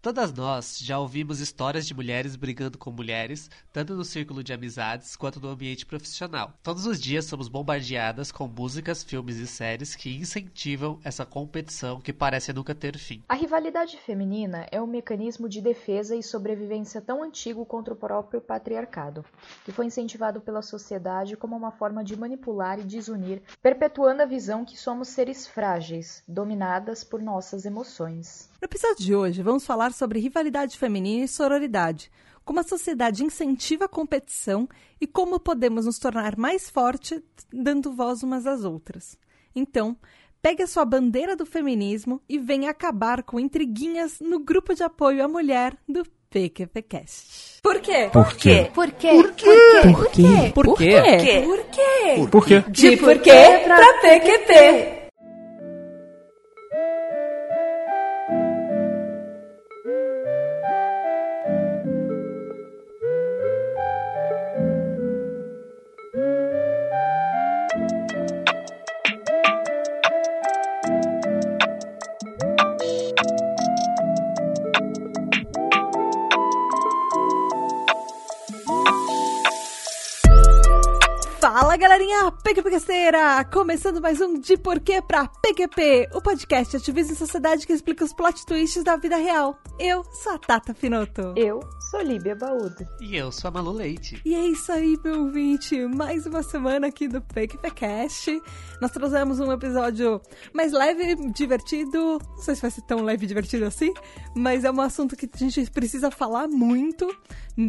Todas nós já ouvimos histórias de mulheres brigando com mulheres, tanto no círculo de amizades quanto no ambiente profissional. Todos os dias somos bombardeadas com músicas, filmes e séries que incentivam essa competição que parece nunca ter fim. A rivalidade feminina é um mecanismo de defesa e sobrevivência tão antigo contra o próprio patriarcado, que foi incentivado pela sociedade como uma forma de manipular e desunir, perpetuando a visão que somos seres frágeis, dominadas por nossas emoções. No episódio de hoje, vamos falar sobre rivalidade feminina e sororidade, como a sociedade incentiva a competição e como podemos nos tornar mais fortes dando voz umas às outras. Então, pegue a sua bandeira do feminismo e venha acabar com intriguinhas no grupo de apoio à mulher do PQPcast. Por quê? Por quê? Por quê? Por quê? Por quê? Por quê? Por quê? Por quê? De por quê pra PQP. back Começando mais um De Porquê pra PQP, o podcast Ativismo em Sociedade que explica os plot twists da vida real. Eu sou a Tata Finoto. Eu sou Líbia Baúdo. E eu sou a Malu Leite. E é isso aí, meu ouvinte. Mais uma semana aqui do PQPcast. Nós trouxemos um episódio mais leve, divertido. Não sei se vai ser tão leve e divertido assim, mas é um assunto que a gente precisa falar muito,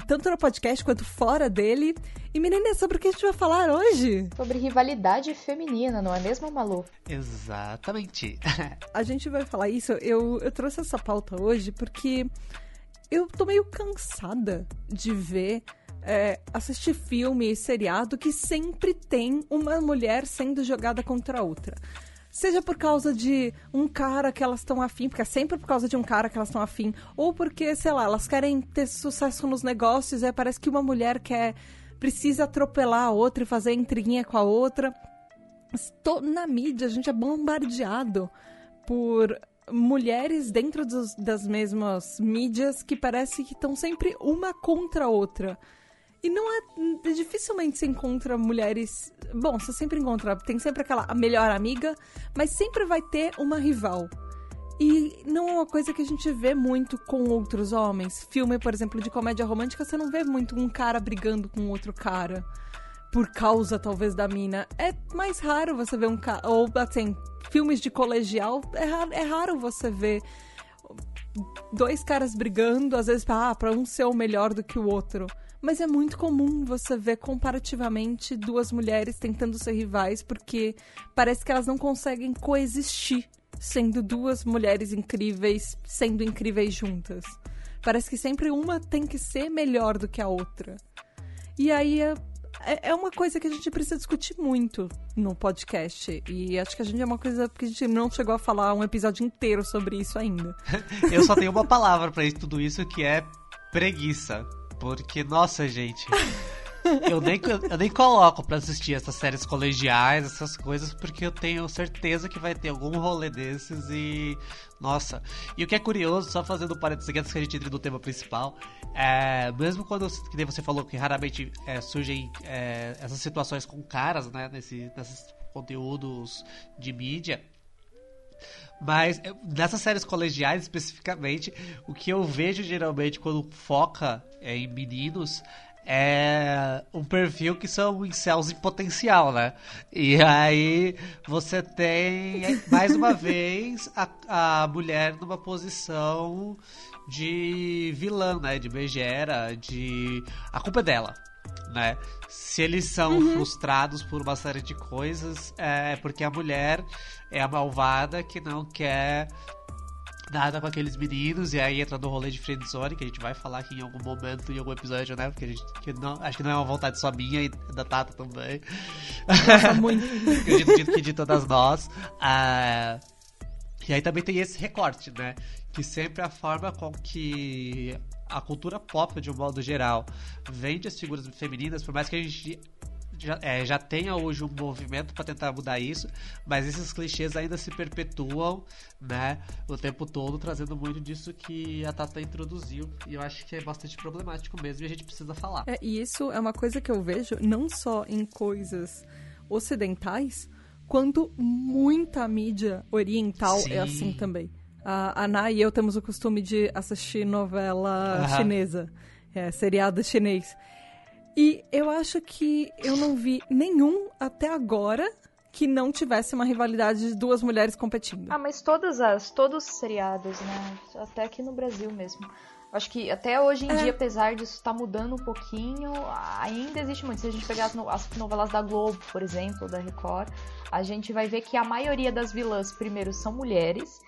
tanto no podcast quanto fora dele. E menina, sobre o que a gente vai falar hoje? Sobre rivalidade feminina, não é mesmo, Malu? Exatamente. A gente vai falar isso. Eu, eu trouxe essa pauta hoje porque eu tô meio cansada de ver. é, assistir filme e seriado que sempre tem uma mulher sendo jogada contra a outra. Seja por causa de um cara que elas estão afim, porque é sempre por causa de um cara que elas estão afim, ou porque, sei lá, elas querem ter sucesso nos negócios, e parece que uma mulher quer precisa atropelar a outra e fazer intriguinha com a outra. Na mídia, a gente é bombardeado por mulheres dentro dos- das mesmas mídias que parece que estão sempre uma contra a outra. E não é. Dificilmente se encontra mulheres. Bom, você sempre encontra. Tem sempre aquela melhor amiga, mas sempre vai ter uma rival. E não é uma coisa que a gente vê muito com outros homens. Filme, por exemplo, de comédia romântica, você não vê muito um cara brigando com outro cara. Por causa, talvez, da mina. É mais raro você ver um cara. Ou, assim, filmes de colegial, é raro, é raro você ver dois caras brigando, às vezes, ah, pra um ser o melhor do que o outro. Mas é muito comum você ver comparativamente duas mulheres tentando ser rivais, porque parece que elas não conseguem coexistir sendo duas mulheres incríveis, sendo incríveis juntas. Parece que sempre uma tem que ser melhor do que a outra. E aí é, é uma coisa que a gente precisa discutir muito no podcast. E acho que a gente é uma coisa que a gente não chegou a falar um episódio inteiro sobre isso ainda. Eu só tenho uma palavra isso, tudo isso, que é preguiça. Porque, nossa, gente. Eu nem, eu nem coloco pra assistir essas séries colegiais, essas coisas, porque eu tenho certeza que vai ter algum rolê desses e. Nossa. E o que é curioso, só fazendo parênteses aqui antes que a gente entre no tema principal, é, mesmo quando, que nem você falou que raramente é, surgem é, essas situações com caras, né, nesse, nesses conteúdos de mídia, mas nessas séries colegiais especificamente, o que eu vejo geralmente quando foca é, em meninos é um perfil que são incels em potencial, né? E aí você tem, mais uma vez, a, a mulher numa posição de vilã, né? De megera, de... A culpa é dela, né? Se eles são frustrados por uma série de coisas, é porque a mulher é a malvada que não quer nada com aqueles meninos e aí entra no rolê de friendzone que a gente vai falar aqui em algum momento em algum episódio, né? Porque a gente que não, acho que não é uma vontade só minha e da Tata também. muito. Acredito que- que de todas nós. Ah, e aí também tem esse recorte, né? Que sempre a forma com que a cultura pop, de um modo geral, vende as figuras femininas, por mais que a gente já, é, já tenha hoje um movimento para tentar mudar isso, mas esses clichês ainda se perpetuam, né, o tempo todo, trazendo muito disso que a Tata introduziu, e eu acho que é bastante problemático mesmo e a gente precisa falar. É, e isso é uma coisa que eu vejo não só em coisas ocidentais, quanto muita mídia oriental é Sim. é assim também. A Ana e eu temos o costume de assistir novela uhum. chinesa, é, seriado chinês. E eu acho que eu não vi nenhum até agora que não tivesse uma rivalidade de duas mulheres competindo. Ah, mas todas as, todos os seriados, né? Até aqui no Brasil mesmo. Acho que até hoje em é. dia, apesar disso estar tá mudando um pouquinho, ainda existe muito. Se a gente pegar as, no, as novelas da Globo, por exemplo, da Record, a gente vai ver que a maioria das vilãs, primeiro, são mulheres.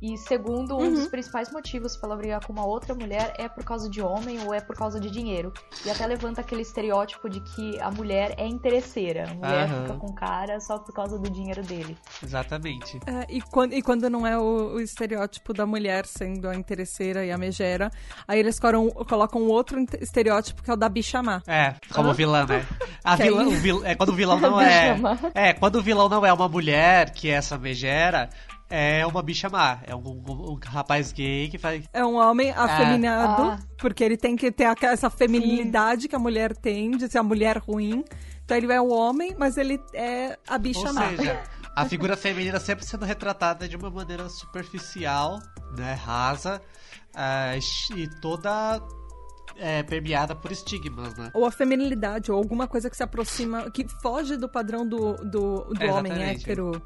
E segundo, um uhum. dos principais motivos para ela brigar com uma outra mulher é por causa de homem ou é por causa de dinheiro. E até levanta aquele estereótipo de que a mulher é interesseira. A mulher uhum. fica com o cara só por causa do dinheiro dele. Exatamente. É, e, quando, e quando não é o, o, estereótipo da mulher sendo a interesseira e a megera, aí eles colocam, colocam outro estereótipo que é o da bicha má. É, como vilã, né? A vilã, o vil, é quando o vilão não é. É, quando o vilão não é uma mulher, que é essa megera, é uma bicha má. É um, um, um, rapaz gay que faz. É um homem afeminado, é. ah. porque ele tem que ter essa feminilidade Sim. que a mulher tem, de ser a mulher ruim. Então ele é o homem, mas ele é a bicha Ou má. Seja, a figura feminina sempre sendo retratada de uma maneira superficial, né, rasa, uh, e toda é, permeada por estigmas, né? Ou a feminilidade, ou alguma coisa que se aproxima, que foge do padrão do, do, do é, homem hétero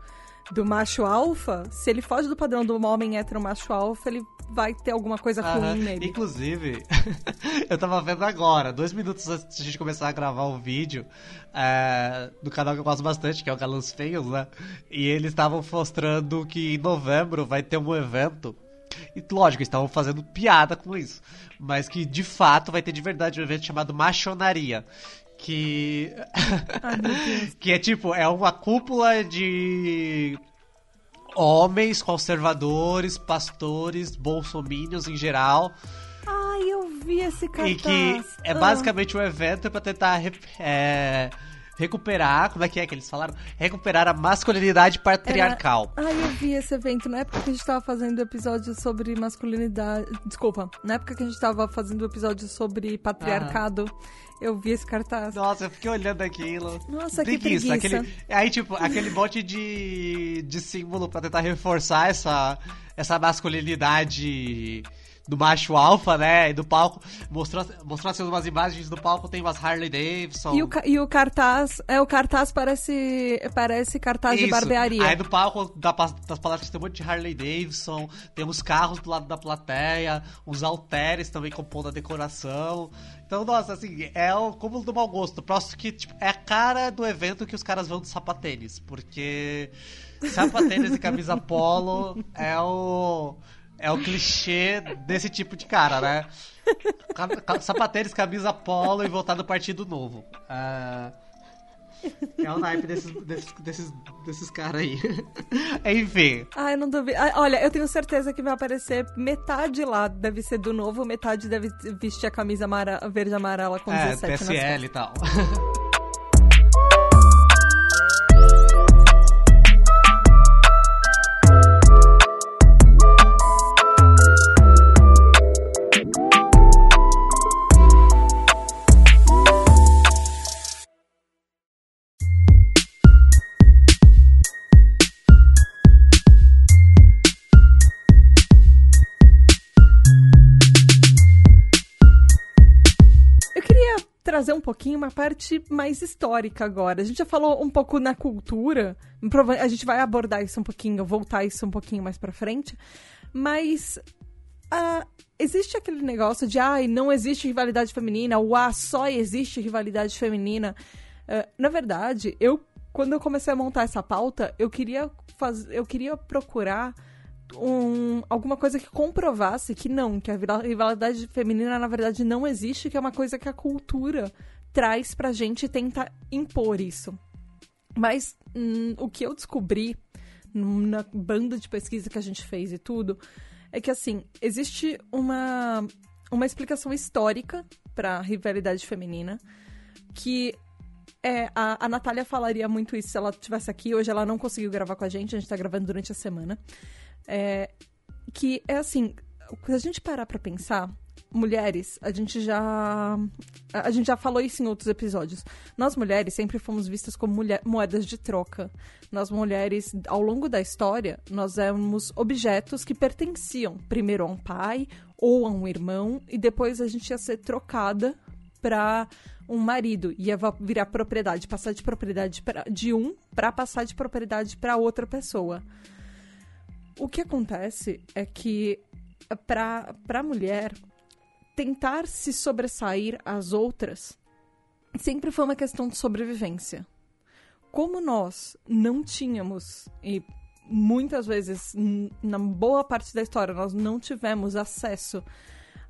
do macho alfa, se ele foge do padrão do homem hétero macho alfa, ele vai ter alguma coisa ruim nele. Inclusive, eu tava vendo agora, dois minutos antes de a gente começar a gravar o vídeo, é, do canal que eu gosto bastante, que é o Galãs Feios, né? E eles estavam mostrando que em novembro vai ter um evento. E lógico, estavam fazendo piada com isso. Mas que de fato vai ter de verdade um evento chamado Machonaria que Ai, que é tipo é uma cúpula de homens conservadores, pastores, bolsominions em geral. Ai, eu vi esse cartaz. E que é basicamente ah. um evento para tentar é, recuperar, como é que é que eles falaram? Recuperar a masculinidade patriarcal. Era... Ai, eu vi esse evento na época que a gente tava fazendo episódio sobre masculinidade. Desculpa, na época que a gente tava fazendo episódio sobre patriarcado. Eu vi esse cartaz. Nossa, eu fiquei olhando aquilo. Nossa, preguiça, que preguiça. Aquele, aí, tipo, aquele monte de, de símbolo pra tentar reforçar essa, essa masculinidade do macho alfa, né? E do palco. Mostrou, mostrou assim umas imagens do palco, tem umas Harley Davidson. E o, e o cartaz, é, o cartaz parece, parece cartaz Isso. de barbearia. Aí do palco da, das palestras tem um monte de Harley Davidson, tem uns carros do lado da plateia, uns halteres também compondo a decoração. Então, nossa, assim, é o cúmulo do mau gosto. Próximo que, tipo, é a cara do evento que os caras vão de sapatênis, porque sapatênis e camisa polo é o é o clichê desse tipo de cara, né? Sapateiros, camisa polo e voltar do Partido Novo. Uh, é o naipe desses, desses, desses, desses caras aí. Enfim. Ai, não duvido. Olha, eu tenho certeza que vai aparecer metade lá deve ser do novo, metade deve vestir a camisa verde amarela com é, 17 PSL e tal. pouquinho uma parte mais histórica agora. A gente já falou um pouco na cultura, a gente vai abordar isso um pouquinho, voltar isso um pouquinho mais para frente, mas uh, existe aquele negócio de ah, não existe rivalidade feminina, ou ah, só existe rivalidade feminina. Uh, na verdade, eu quando eu comecei a montar essa pauta, eu queria fazer, eu queria procurar um, alguma coisa que comprovasse que não, que a rivalidade feminina na verdade não existe, que é uma coisa que a cultura traz pra gente e tenta impor isso. Mas hum, o que eu descobri na banda de pesquisa que a gente fez e tudo é que assim, existe uma, uma explicação histórica para rivalidade feminina que É, a, a Natália falaria muito isso se ela estivesse aqui. Hoje ela não conseguiu gravar com a gente, a gente tá gravando durante a semana. É, que é assim, se a gente parar pra pensar, mulheres, a gente já. A gente já falou isso em outros episódios. Nós mulheres sempre fomos vistas como mulher, moedas de troca. Nós mulheres, ao longo da história, nós éramos objetos que pertenciam primeiro a um pai ou a um irmão, e depois a gente ia ser trocada para um marido, ia virar propriedade, passar de propriedade pra, de um para passar de propriedade para outra pessoa. O que acontece é que para a mulher tentar se sobressair às outras sempre foi uma questão de sobrevivência. Como nós não tínhamos, e muitas vezes, na boa parte da história, nós não tivemos acesso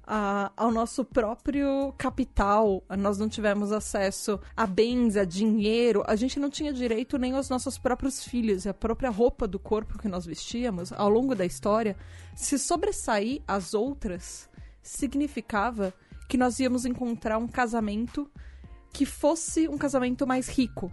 a, ao nosso próprio capital, nós não tivemos acesso a bens, a dinheiro, a gente não tinha direito nem aos nossos próprios filhos, a própria roupa do corpo que nós vestíamos ao longo da história, se sobressair às outras significava que nós íamos encontrar um casamento que fosse um casamento mais rico.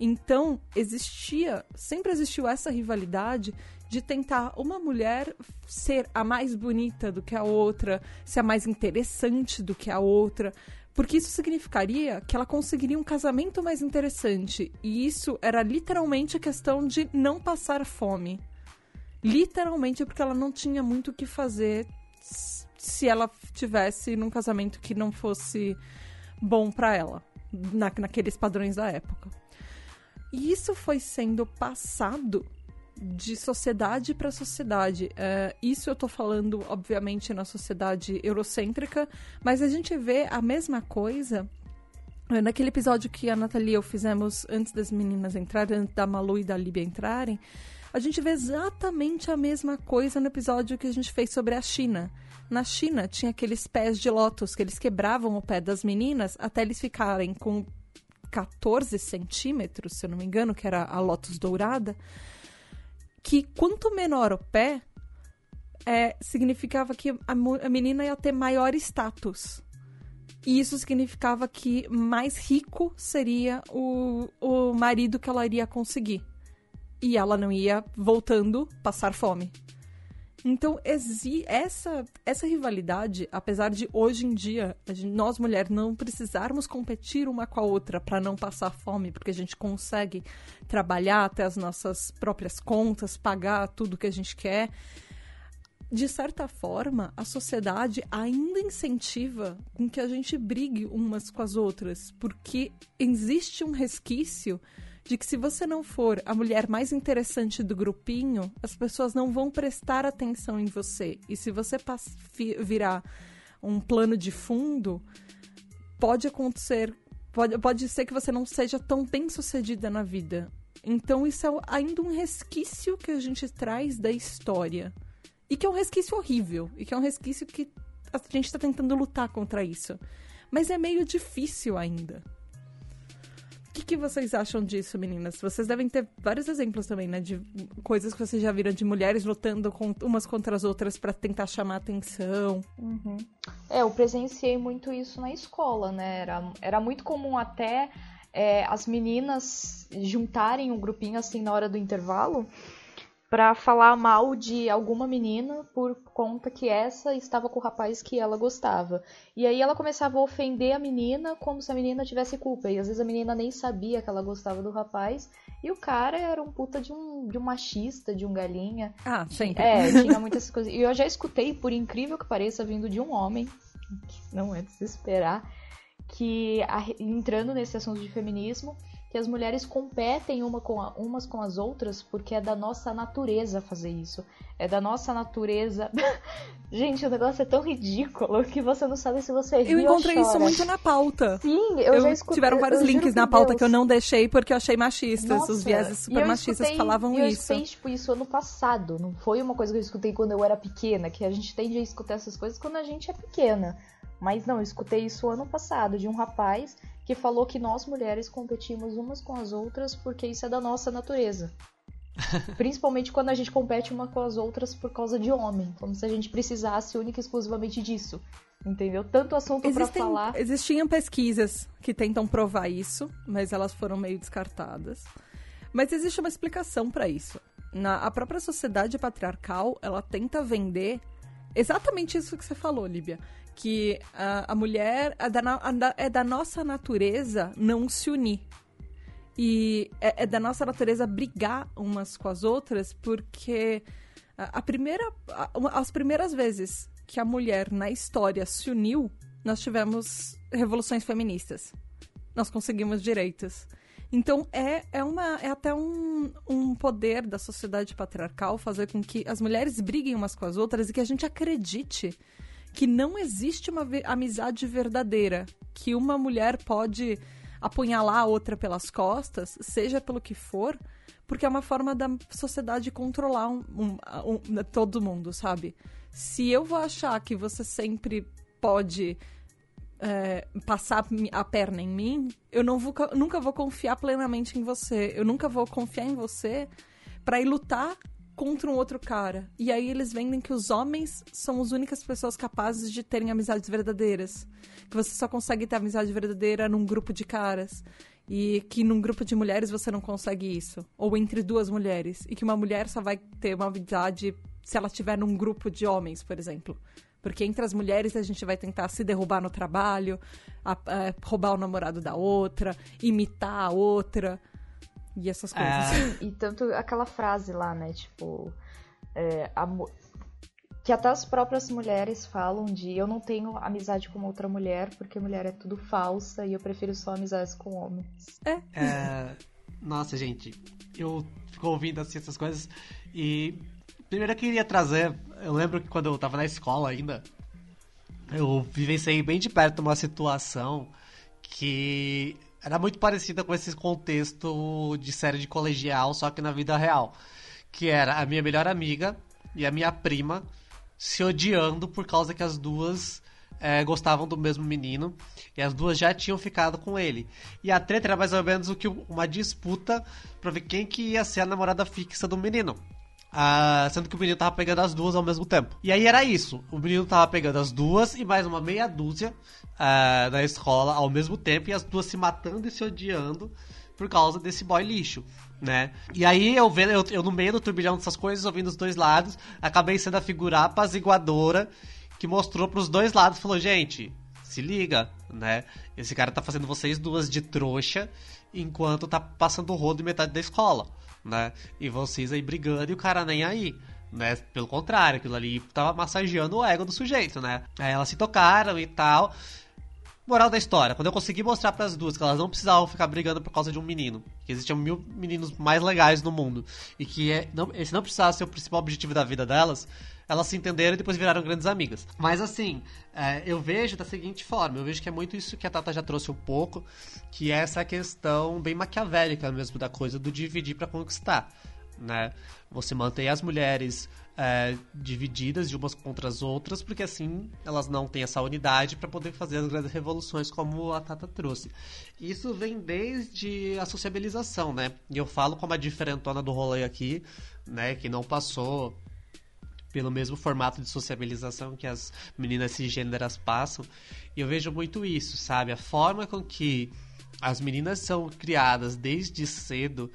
Então, existia, sempre existiu essa rivalidade de tentar uma mulher ser a mais bonita do que a outra, ser a mais interessante do que a outra, porque isso significaria que ela conseguiria um casamento mais interessante. E isso era literalmente a questão de não passar fome. Literalmente porque ela não tinha muito o que fazer se ela tivesse num casamento que não fosse bom para ela, na, naqueles padrões da época. E isso foi sendo passado de sociedade para sociedade. É, isso eu tô falando, obviamente, na sociedade eurocêntrica, mas a gente vê a mesma coisa é, naquele episódio que a Natalia e eu fizemos antes das meninas entrarem, antes da Malu e da Líbia entrarem. A gente vê exatamente a mesma coisa no episódio que a gente fez sobre a China. Na China, tinha aqueles pés de lótus que eles quebravam o pé das meninas até eles ficarem com 14 centímetros, se eu não me engano, que era a lótus dourada. Que quanto menor o pé, é, significava que a, a menina ia ter maior status. E isso significava que mais rico seria o, o marido que ela iria conseguir. E ela não ia, voltando, passar fome. Então, essa, essa rivalidade, apesar de hoje em dia nós mulheres não precisarmos competir uma com a outra para não passar fome, porque a gente consegue trabalhar até as nossas próprias contas, pagar tudo que a gente quer, de certa forma, a sociedade ainda incentiva com que a gente brigue umas com as outras, porque existe um resquício de que se você não for a mulher mais interessante do grupinho, as pessoas não vão prestar atenção em você. E se você virar um plano de fundo, pode acontecer, pode, pode ser que você não seja tão bem sucedida na vida. Então isso é ainda um resquício que a gente traz da história. E que é um resquício horrível. E que é um resquício que a gente está tentando lutar contra isso. Mas é meio difícil ainda que, que vocês acham disso, meninas? Vocês devem ter vários exemplos também, né? De coisas que vocês já viram de mulheres lutando com, umas contra as outras para tentar chamar atenção. Uhum. É, eu presenciei muito isso na escola, né? Era, era muito comum até é, as meninas juntarem um grupinho assim na hora do intervalo para falar mal de alguma menina por conta que essa estava com o rapaz que ela gostava. E aí ela começava a ofender a menina como se a menina tivesse culpa. E às vezes a menina nem sabia que ela gostava do rapaz. E o cara era um puta de um, de um machista, de um galinha. Ah, sempre. É, tinha muitas coisas. E eu já escutei, por incrível que pareça, vindo de um homem, que não é de se esperar, que entrando nesse assunto de feminismo, que as mulheres competem uma com a, umas com as outras porque é da nossa natureza fazer isso. É da nossa natureza. Gente, o negócio é tão ridículo que você não sabe se você ri Eu encontrei isso muito na pauta. Sim, eu, eu já escutei. Tiveram vários links na pauta Deus. que eu não deixei porque eu achei machistas. Nossa, os vieses super machistas escutei, falavam eu isso. Eu escutei tipo, isso ano passado. Não foi uma coisa que eu escutei quando eu era pequena, que a gente tende a escutar essas coisas quando a gente é pequena. Mas não, eu escutei isso ano passado de um rapaz que falou que nós mulheres competimos umas com as outras porque isso é da nossa natureza. Principalmente quando a gente compete uma com as outras por causa de homem. Como se a gente precisasse única e exclusivamente disso. Entendeu? Tanto assunto para falar. Existiam pesquisas que tentam provar isso, mas elas foram meio descartadas. Mas existe uma explicação para isso. Na a própria sociedade patriarcal, ela tenta vender exatamente isso que você falou, Líbia. Que a, a mulher é da, é da nossa natureza não se unir. E é, é, da nossa natureza brigar umas com as outras, porque a, a primeira, a, as primeiras vezes que a mulher na história se uniu, nós tivemos revoluções feministas. Nós conseguimos direitos. Então é, é, uma, é até um, um poder da sociedade patriarcal fazer com que as mulheres briguem umas com as outras e que a gente acredite que não existe uma amizade verdadeira. Que uma mulher pode apunhalar a outra pelas costas, seja pelo que for, porque é uma forma da sociedade controlar um, um, um, todo mundo, sabe? Se eu vou achar que você sempre pode é, passar a perna em mim, eu não vou, nunca vou confiar plenamente em você. Eu nunca vou confiar em você para ir lutar contra um outro cara. E aí eles vendem que os homens são as únicas pessoas capazes de terem amizades verdadeiras. Que você só consegue ter amizade verdadeira num grupo de caras. E que num grupo de mulheres você não consegue isso. Ou entre duas mulheres. E que uma mulher só vai ter uma amizade se ela estiver num grupo de homens, por exemplo. Porque entre as mulheres a gente vai tentar se derrubar no trabalho, a, a, roubar o namorado da outra, imitar a outra e essas coisas. É... Sim, e tanto aquela frase lá, né? Tipo, é, a, que até as próprias mulheres falam de eu não tenho amizade com outra mulher porque mulher é tudo falsa e eu prefiro só amizades com homens. É. é nossa, gente, eu fico ouvindo assim essas coisas e primeiro eu queria trazer, eu lembro que quando eu tava na escola ainda, eu vivenciei bem de perto uma situação que era muito parecida com esse contexto de série de colegial, só que na vida real. Que era a minha melhor amiga e a minha prima se odiando por causa que as duas é, gostavam do mesmo menino e as duas já tinham ficado com ele. E a treta era mais ou menos o que uma disputa pra ver quem que ia ser a namorada fixa do menino. Ah, sendo que o menino tava pegando as duas ao mesmo tempo. E aí era isso. O menino tava pegando as duas e mais uma meia dúzia uh, na escola ao mesmo tempo. E as duas se matando e se odiando por causa desse boy lixo, né? E aí eu vendo, eu, eu no meio do turbilhão dessas coisas, ouvindo os dois lados, acabei sendo a figura apaziguadora que mostrou pros dois lados, falou, gente, se liga, né? Esse cara tá fazendo vocês duas de trouxa enquanto tá passando o rodo em metade da escola né? E vocês aí brigando e o cara nem aí. Né? Pelo contrário, aquilo ali tava massageando o ego do sujeito, né? Aí elas se tocaram e tal. Moral da história, quando eu consegui mostrar para as duas que elas não precisavam ficar brigando por causa de um menino, que existiam mil meninos mais legais no mundo, e que é, não, esse não precisava ser o principal objetivo da vida delas, elas se entenderam e depois viraram grandes amigas. Mas assim, é, eu vejo da seguinte forma, eu vejo que é muito isso que a Tata já trouxe um pouco, que é essa questão bem maquiavélica mesmo da coisa do dividir para conquistar, né? Você mantém as mulheres é, divididas de umas contra as outras, porque assim elas não têm essa unidade para poder fazer as grandes revoluções como a Tata trouxe. Isso vem desde a sociabilização, né? E eu falo como a diferentona do rolê aqui, né? Que não passou pelo mesmo formato de sociabilização que as meninas cisgêneras passam. E eu vejo muito isso, sabe? A forma com que as meninas são criadas desde cedo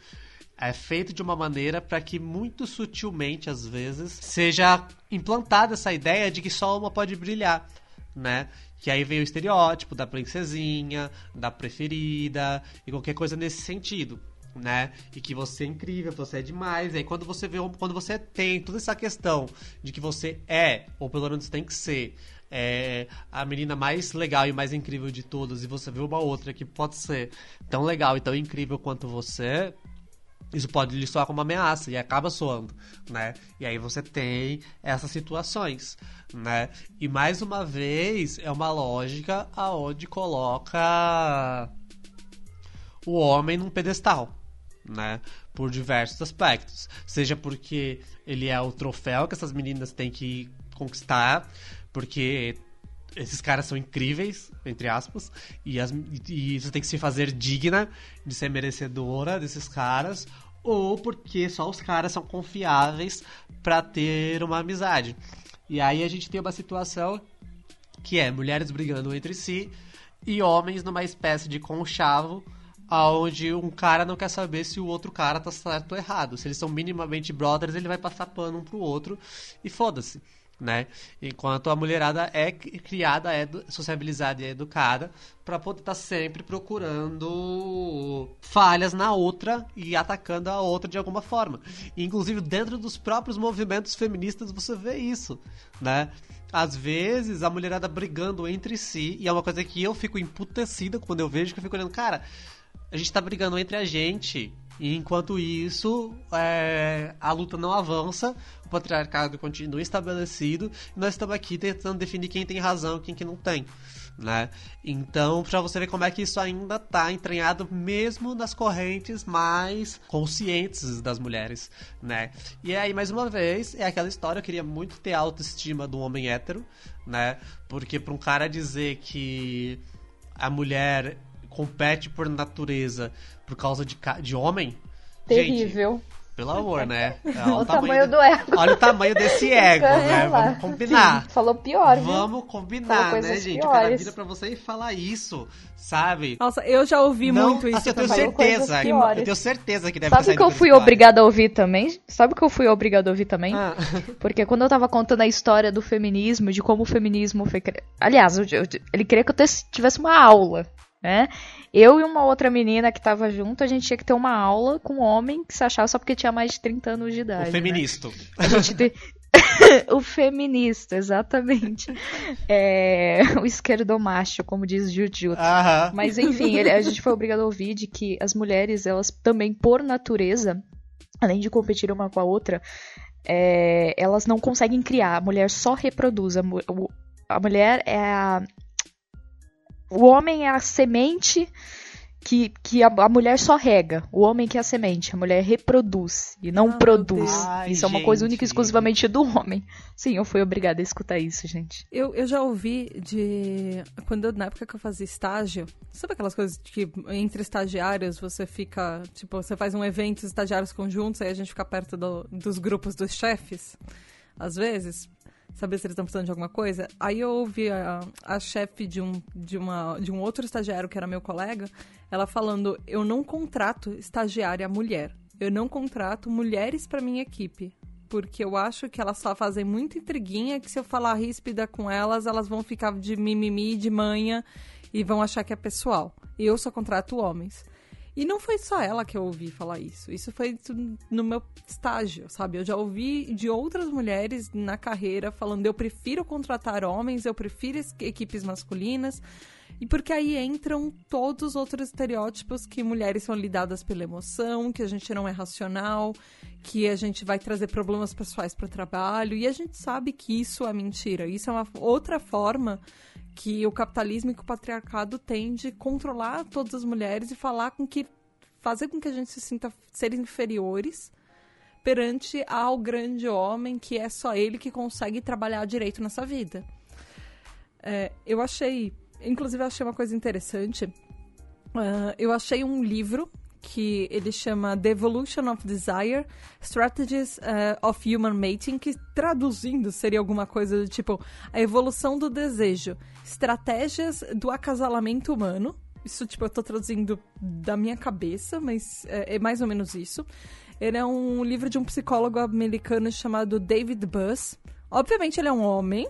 é feito de uma maneira para que muito sutilmente às vezes seja implantada essa ideia de que só uma pode brilhar, né? Que aí vem o estereótipo da princesinha, da preferida e qualquer coisa nesse sentido né? E que você é incrível, você é demais. E aí quando você vê, quando você tem toda essa questão de que você é, ou pelo menos tem que ser, é, a menina mais legal e mais incrível de todas, e você vê uma outra que pode ser tão legal e tão incrível quanto você, isso pode lhe soar como uma ameaça e acaba soando, né? E aí você tem essas situações, né? E mais uma vez é uma lógica aonde coloca o homem num pedestal, né? Por diversos aspectos. Seja porque ele é o troféu que essas meninas têm que conquistar, porque esses caras são incríveis, entre aspas, e, as, e você tem que se fazer digna de ser merecedora desses caras, ou porque só os caras são confiáveis para ter uma amizade. E aí a gente tem uma situação que é mulheres brigando entre si e homens numa espécie de conchavo onde um cara não quer saber se o outro cara tá certo ou errado. Se eles são minimamente brothers, ele vai passar pano um pro outro e foda-se. Né? Enquanto a mulherada é criada, é sociabilizada e é educada para poder estar tá sempre procurando falhas na outra e atacando a outra de alguma forma. Inclusive dentro dos próprios movimentos feministas você vê isso, né? Às vezes a mulherada brigando entre si e é uma coisa que eu fico emputecida quando eu vejo que eu fico olhando, cara, a gente tá brigando entre a gente. E enquanto isso, é, a luta não avança, o patriarcado continua estabelecido, e nós estamos aqui tentando definir quem tem razão e quem que não tem. Né? Então, para você ver como é que isso ainda está entranhado mesmo nas correntes mais conscientes das mulheres, né? E aí, mais uma vez, é aquela história, eu queria muito ter a autoestima do homem hétero, né? Porque para um cara dizer que a mulher compete por natureza por causa de, de homem. Terrível. Gente, pelo amor, né? Olha o, tamanho, tamanho do ego. Olha o tamanho desse ego, né? Vamos combinar. Sim, falou pior, viu? Vamos combinar, né, gente? Piores. O cara vira pra você e falar isso, sabe? Nossa, eu já ouvi Não, muito isso. Assim, eu tenho certeza. Eu tenho certeza que deve Sabe que eu fui obrigada a ouvir também? Sabe que eu fui obrigada a ouvir também? Ah. Porque quando eu tava contando a história do feminismo, de como o feminismo foi. Aliás, eu, eu, ele queria que eu tivesse uma aula né? Eu e uma outra menina que tava junto, a gente tinha que ter uma aula com um homem que se achava só porque tinha mais de 30 anos de idade. O feminista. Né? A gente te... o feminista, exatamente. É... O esquerdomacho, como diz Juju. Mas enfim, ele, a gente foi obrigado a ouvir de que as mulheres, elas também, por natureza, além de competir uma com a outra, é... elas não conseguem criar. A mulher só reproduz. A, a mulher é a o homem é a semente que, que a, a, mulher só rega. O homem que é a semente. A mulher reproduz e não ah, produz. Ai, isso gente. é uma coisa única e exclusivamente do homem. Sim, eu fui obrigada a escutar isso, gente. Eu, eu já ouvi de. Quando eu, na época que eu fazia estágio, sabe aquelas coisas que entre estagiários você fica. Tipo, você faz um evento, os estagiários conjuntos, aí a gente fica perto do, dos grupos dos chefes, às vezes saber se eles estão precisando de alguma coisa. Aí eu ouvi a, a chefe de um, de, uma, de um outro estagiário, que era meu colega, ela falando: Eu não contrato estagiária mulher. Eu não contrato mulheres para minha equipe. Porque eu acho que elas só fazem muita intriguinha que se eu falar ríspida com elas, elas vão ficar de mimimi, de manha e vão achar que é pessoal. Eu só contrato homens. E não foi só ela que eu ouvi falar isso. Isso foi no meu estágio, sabe? Eu já ouvi de outras mulheres na carreira falando: eu prefiro contratar homens, eu prefiro equipes masculinas. E porque aí entram todos os outros estereótipos que mulheres são lidadas pela emoção, que a gente não é racional, que a gente vai trazer problemas pessoais para o trabalho. E a gente sabe que isso é mentira. Isso é uma outra forma que o capitalismo e que o patriarcado tem de controlar todas as mulheres e falar com que fazer com que a gente se sinta ser inferiores perante ao grande homem que é só ele que consegue trabalhar direito nessa vida. É, eu achei, inclusive, achei uma coisa interessante. Uh, eu achei um livro que ele chama The Evolution of Desire, Strategies uh, of Human Mating, que traduzindo seria alguma coisa do tipo a evolução do desejo, estratégias do acasalamento humano. Isso, tipo, eu tô traduzindo da minha cabeça, mas é, é mais ou menos isso. Ele é um livro de um psicólogo americano chamado David Buss. Obviamente ele é um homem,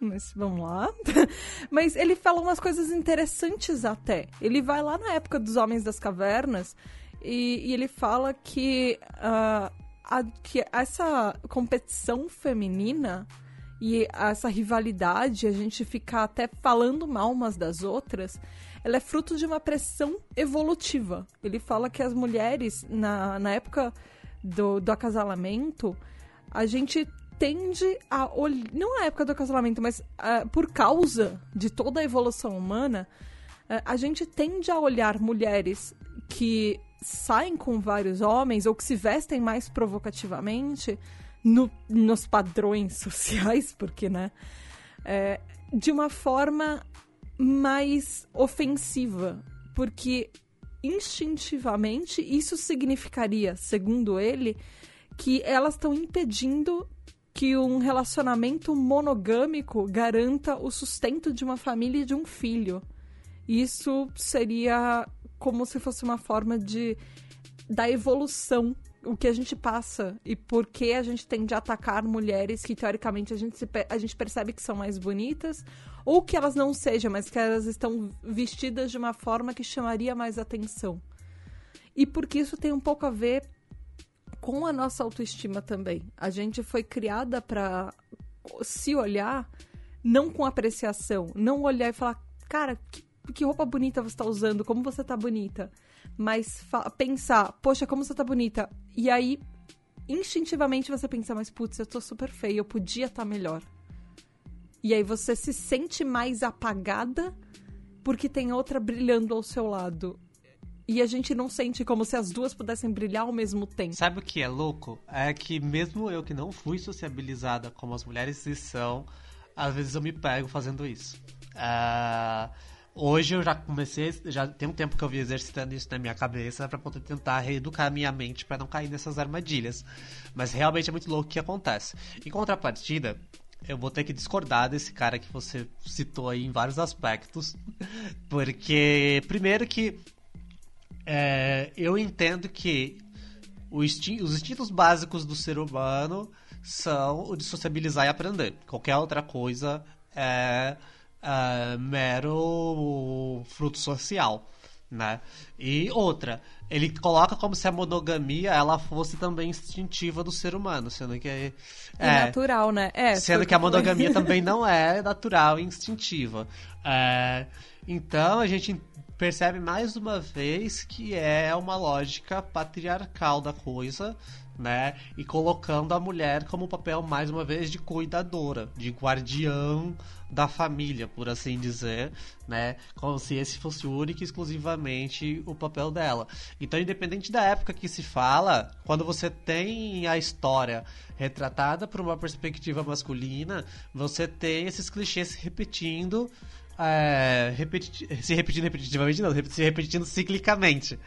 mas vamos lá. mas ele fala umas coisas interessantes até. Ele vai lá na época dos Homens das Cavernas e, e ele fala que, uh, a, que essa competição feminina e essa rivalidade, a gente ficar até falando mal umas das outras, ela é fruto de uma pressão evolutiva. Ele fala que as mulheres, na, na época do, do acasalamento, a gente tende a olhar. Não na época do acasalamento, mas uh, por causa de toda a evolução humana, uh, a gente tende a olhar mulheres que saem com vários homens ou que se vestem mais provocativamente no, nos padrões sociais, porque, né? É, de uma forma mais ofensiva. Porque instintivamente isso significaria, segundo ele, que elas estão impedindo que um relacionamento monogâmico garanta o sustento de uma família e de um filho. Isso seria como se fosse uma forma de da evolução o que a gente passa e por que a gente tende a atacar mulheres que teoricamente a gente, se, a gente percebe que são mais bonitas ou que elas não sejam, mas que elas estão vestidas de uma forma que chamaria mais atenção. E porque isso tem um pouco a ver com a nossa autoestima também. A gente foi criada para se olhar não com apreciação, não olhar e falar, cara, que, que roupa bonita você está usando, como você está bonita mas pensar, poxa, como você tá bonita. E aí, instintivamente você pensa, mas putz, eu tô super feia, eu podia estar tá melhor. E aí você se sente mais apagada porque tem outra brilhando ao seu lado. E a gente não sente como se as duas pudessem brilhar ao mesmo tempo. Sabe o que é louco? É que mesmo eu que não fui sociabilizada como as mulheres são, às vezes eu me pego fazendo isso. Uh, Hoje eu já comecei, já tem um tempo que eu vi exercitando isso na minha cabeça para poder tentar reeducar minha mente para não cair nessas armadilhas. Mas realmente é muito louco o que acontece. Em contrapartida, eu vou ter que discordar desse cara que você citou aí em vários aspectos. Porque, primeiro que é, eu entendo que instin os instintos básicos do ser humano são o de sociabilizar e aprender. Qualquer outra coisa é uh, mero fruto social, né? E outra, ele coloca como se a monogamia ela fosse também instintiva do ser humano, sendo que é, é natural, né? É, sendo que a monogamia também não é natural e instintiva. É, então a gente percebe mais uma vez que é uma lógica patriarcal da coisa, né? E colocando a mulher como papel mais uma vez de cuidadora, de guardião da família, por assim dizer, né? Como se esse fosse único e exclusivamente o papel dela. Então, independente da época que se fala, quando você tem a história retratada por uma perspectiva masculina, você tem esses clichês se repetindo é, repeti se repetindo repetitivamente, não, se repetindo ciclicamente,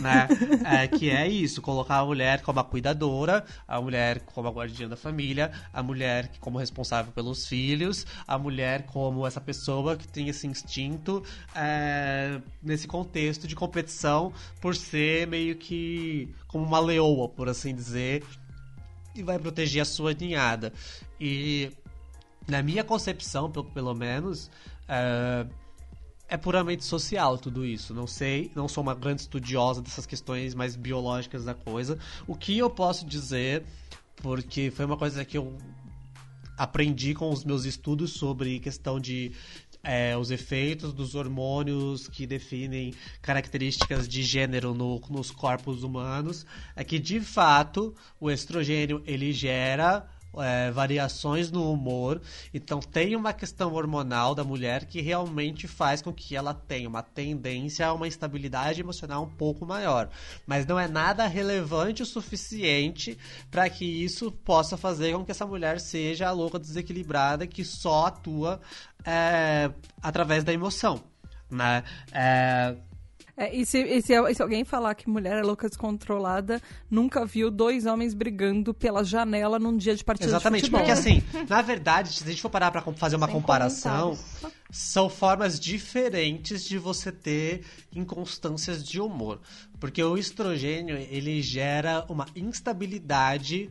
né? é, que é isso, colocar a mulher como a cuidadora, a mulher como a guardiã da família, a mulher como responsável pelos filhos, a mulher como essa pessoa que tem esse instinto é, nesse contexto de competição por ser meio que como uma leoa, por assim dizer, e vai proteger a sua ninhada. E na minha concepção, pelo, pelo menos, é, é puramente social tudo isso. Não sei, não sou uma grande estudiosa dessas questões mais biológicas da coisa. O que eu posso dizer, porque foi uma coisa que eu aprendi com os meus estudos sobre questão de é, os efeitos dos hormônios que definem características de gênero no, nos corpos humanos, é que de fato o estrogênio ele gera é, variações no humor. Então tem uma questão hormonal da mulher que realmente faz com que ela tenha uma tendência a uma instabilidade emocional um pouco maior. Mas não é nada relevante o suficiente para que isso possa fazer com que essa mulher seja a louca desequilibrada que só atua é, através da emoção. Né? É, é, e, se, e, se, e, se, alguém falar que mulher é louca descontrolada, nunca viu dois homens brigando pela janela num dia de partida Exatamente, de porque assim, na verdade, se a gente for parar pra fazer uma Sem comparação, são formas diferentes de você ter inconstâncias de humor. Porque o estrogênio, ele gera uma instabilidade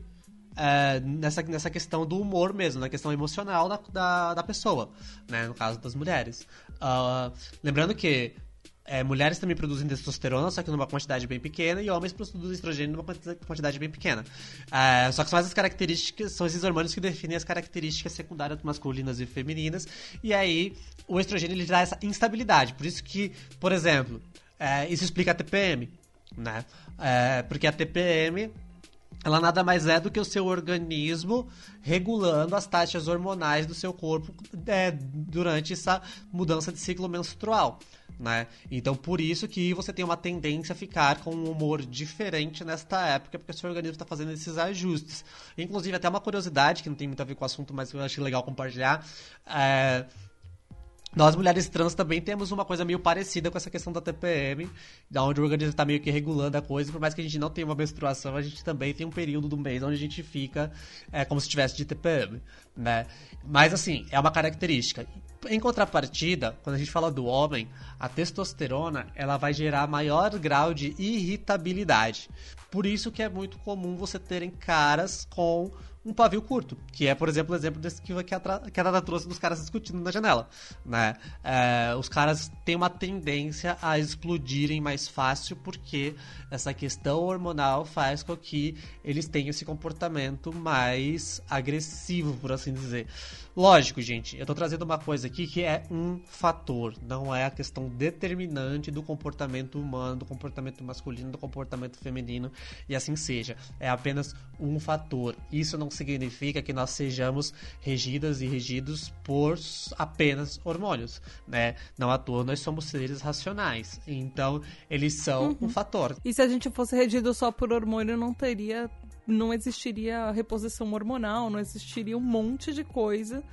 é, nessa, nessa questão do humor mesmo, na questão emocional da, da, da pessoa, né? No caso das mulheres. Uh, lembrando que é, mulheres também produzem testosterona, só que numa quantidade bem pequena, e homens produzem estrogênio numa quantidade bem pequena. É, só que são essas características, são esses hormônios que definem as características secundárias masculinas e femininas, e aí o estrogênio ele dá essa instabilidade. Por isso que, por exemplo, é, isso explica a TPM, né? É, porque a TPM ela nada mais é do que o seu organismo regulando as taxas hormonais do seu corpo é, durante essa mudança de ciclo menstrual né? Então por isso que você tem uma tendência a ficar com um humor diferente nesta época, porque o seu organismo está fazendo esses ajustes. Inclusive, até uma curiosidade que não tem muito a ver com o assunto, mas eu achei legal compartilhar. É... nós, mulheres trans, também temos uma coisa meio parecida com essa questão da TPM, da onde o organismo está meio que regulando a coisa, por mais que a gente não tenha uma menstruação, a gente também tem um período do mês onde a gente fica é, como se tivesse de TPM, né? Mas, assim, é uma característica. Em contrapartida, quando a gente fala do homem, a testosterona, ela vai gerar maior grau de irritabilidade. Por isso que é muito comum você terem caras com um pavio curto, que é, por exemplo, o exemplo desse que, que, a, que a Tata trouxe dos caras discutindo na janela, né? É, os caras têm uma tendência a explodirem mais fácil porque essa questão hormonal faz com que eles tenham esse comportamento mais agressivo, por assim dizer. Lógico, gente, eu tô trazendo uma coisa aqui que é um fator, não é a questão determinante do comportamento humano, do comportamento masculino, do comportamento feminino e assim seja. É apenas um fator. Isso não significa que nós sejamos regidas e regidos por apenas hormônios, né? Não à toa nós somos seres racionais. Então, eles são uhum. um fator. E se a gente fosse regido só por hormônio, não teria não existiria reposição hormonal, não existiria um monte de coisa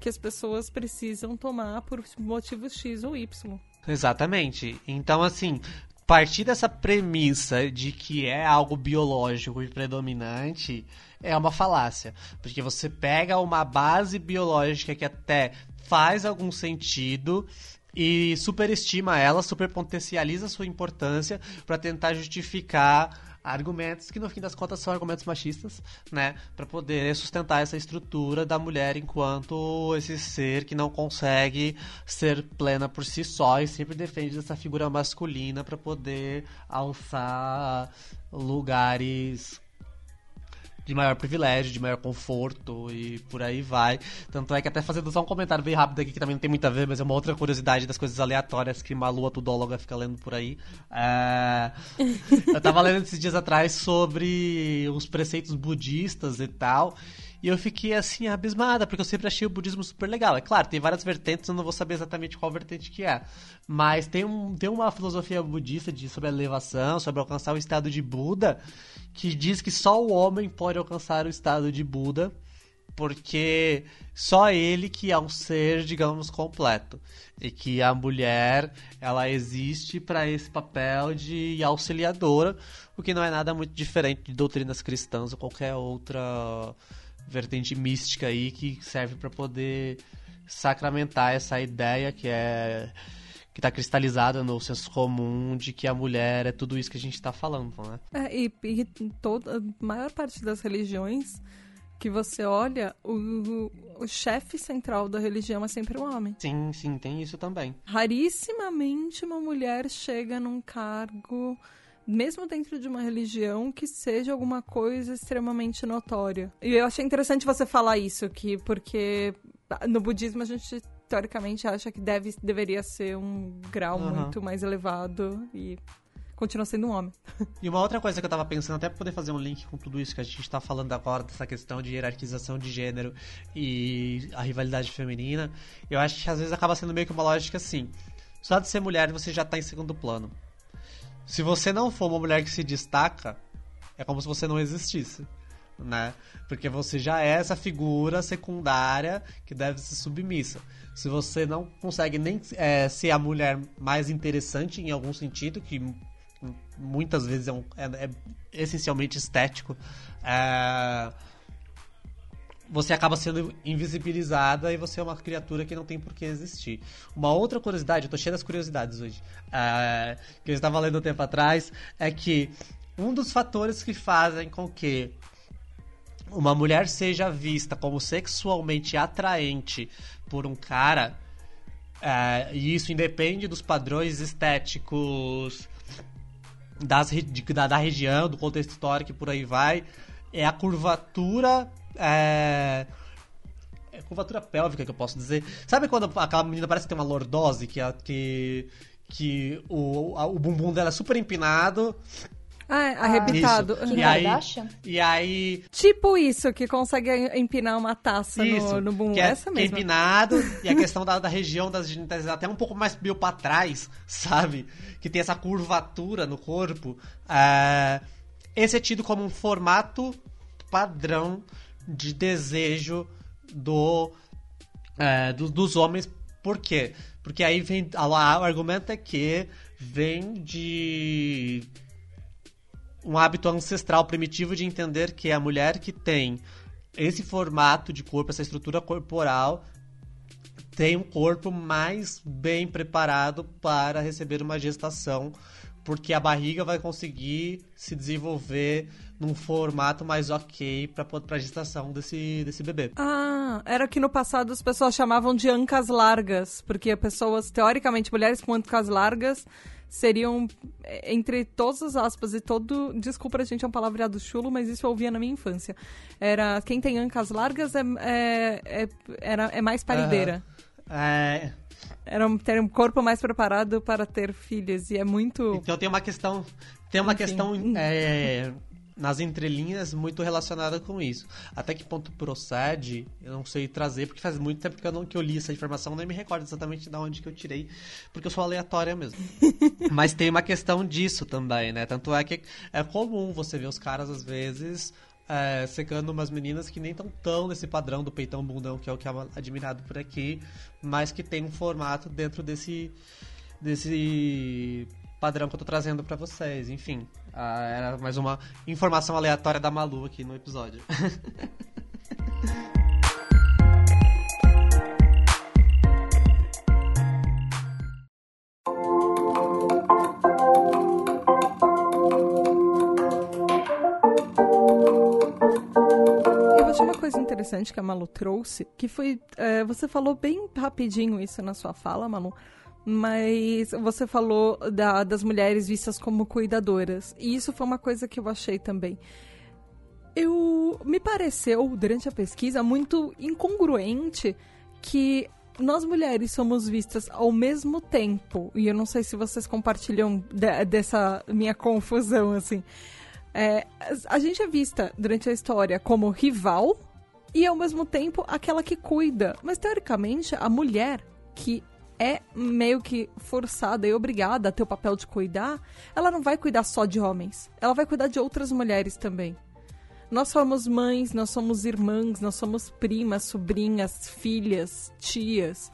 que as pessoas precisam tomar por motivos X ou Y. Exatamente. Então, assim, partir dessa premissa de que é algo biológico e predominante é uma falácia. Porque você pega uma base biológica que até faz algum sentido e superestima ela, superpotencializa sua importância para tentar justificar argumentos que no fim das contas são argumentos machistas, né, para poder sustentar essa estrutura da mulher enquanto esse ser que não consegue ser plena por si só e sempre defende essa figura masculina para poder alçar lugares de maior privilégio, de maior conforto e por aí vai. Tanto é que até fazendo só um comentário bem rápido aqui que também não tem muito a ver, mas é uma outra curiosidade das coisas aleatórias que Malu, a tudóloga, fica lendo por aí. É... eu tava lendo esses dias atrás sobre os preceitos budistas e tal. E eu fiquei assim, abismada, porque eu sempre achei o budismo super legal. É claro, tem várias vertentes, eu não vou saber exatamente qual vertente que é. Mas tem, um, tem uma filosofia budista de, sobre a elevação, sobre alcançar o estado de Buda, que diz que só o homem pode alcançar o estado de Buda, porque só ele que é um ser, digamos, completo. E que a mulher, ela existe para esse papel de auxiliadora, o que não é nada muito diferente de doutrinas cristãs ou qualquer outra vertente mística aí que serve para poder sacramentar essa ideia que é que está cristalizada no senso comum de que a mulher é tudo isso que a gente está falando, né? É, e, e toda a maior parte das religiões que você olha, o, o chefe central da religião é sempre o um homem. Sim, sim, tem isso também. Rarissimamente uma mulher chega num cargo mesmo dentro de uma religião que seja alguma coisa extremamente notória. E eu achei interessante você falar isso, que porque no budismo a gente teoricamente acha que deve, deveria ser um grau uhum. muito mais elevado e continua sendo um homem. E uma outra coisa que eu tava pensando, até pra poder fazer um link com tudo isso que a gente tá falando agora, dessa questão de hierarquização de gênero e a rivalidade feminina, eu acho que às vezes acaba sendo meio que uma lógica assim. Só de ser mulher você já tá em segundo plano. Se você não for uma mulher que se destaca, é como se você não existisse. Né? Porque você já é essa figura secundária que deve ser submissa. Se você não consegue nem é, ser a mulher mais interessante em algum sentido, que muitas vezes é, um, é, é essencialmente estético, é, você acaba sendo invisibilizada e você é uma criatura que não tem por que existir. Uma outra curiosidade, eu tô cheio das curiosidades hoje, é, que eu estava lendo um tempo atrás, é que um dos fatores que fazem com que uma mulher seja vista como sexualmente atraente por um cara, é, e isso independe dos padrões estéticos das, da, da região, do contexto histórico e por aí vai, é a curvatura é, é curvatura pélvica que eu posso dizer. Sabe quando aquela menina parece que tem uma lordose, que, que, que o, o bumbum dela é super empinado. Ah, é, arrebitado. Isso. E, aí, e aí. Tipo isso, que consegue empinar uma taça isso, no, no bumbum. Que é, Essa que é empinado, e a questão da, da região das genitais até um pouco mais meio pra trás, sabe? Que tem essa curvatura no corpo. É, esse é tido como um formato padrão de desejo do, é, do, dos homens Por quê? Porque aí vem. O argumento é que vem de um hábito ancestral primitivo de entender que a mulher que tem esse formato de corpo, essa estrutura corporal, tem um corpo mais bem preparado para receber uma gestação, porque a barriga vai conseguir se desenvolver num formato mais ok para a gestação desse, desse bebê. Ah, era que no passado as pessoas chamavam de ancas largas, porque pessoas, teoricamente, mulheres com ancas largas seriam, é, entre todas as aspas e todo. Desculpa, a gente é um palavreado chulo, mas isso eu ouvia na minha infância. Era quem tem ancas largas é, é, é, era, é mais parideira. Uhum. É. Era um, ter um corpo mais preparado para ter filhos, e é muito. Então tem uma questão. Tem uma Enfim. questão é, nas entrelinhas muito relacionada com isso. Até que ponto procede, eu não sei trazer, porque faz muito tempo que eu, não, que eu li essa informação, nem me recordo exatamente de onde que eu tirei, porque eu sou aleatória mesmo. Mas tem uma questão disso também, né? Tanto é que é comum você ver os caras, às vezes, é, secando umas meninas que nem estão tão nesse padrão do peitão bundão, que é o que é admirado por aqui, mas que tem um formato dentro desse desse padrão que eu tô trazendo para vocês. Enfim, ah, era mais uma informação aleatória da Malu aqui no episódio. interessante que a Malu trouxe, que foi. É, você falou bem rapidinho isso na sua fala, Malu, mas você falou da, das mulheres vistas como cuidadoras. E isso foi uma coisa que eu achei também. Eu me pareceu, durante a pesquisa, muito incongruente que nós mulheres somos vistas ao mesmo tempo. E eu não sei se vocês compartilham de, dessa minha confusão, assim. É, a gente é vista durante a história como rival e ao mesmo tempo aquela que cuida. Mas teoricamente, a mulher que é meio que forçada e obrigada a ter o papel de cuidar, ela não vai cuidar só de homens. Ela vai cuidar de outras mulheres também. Nós somos mães, nós somos irmãs, nós somos primas, sobrinhas, filhas, tias.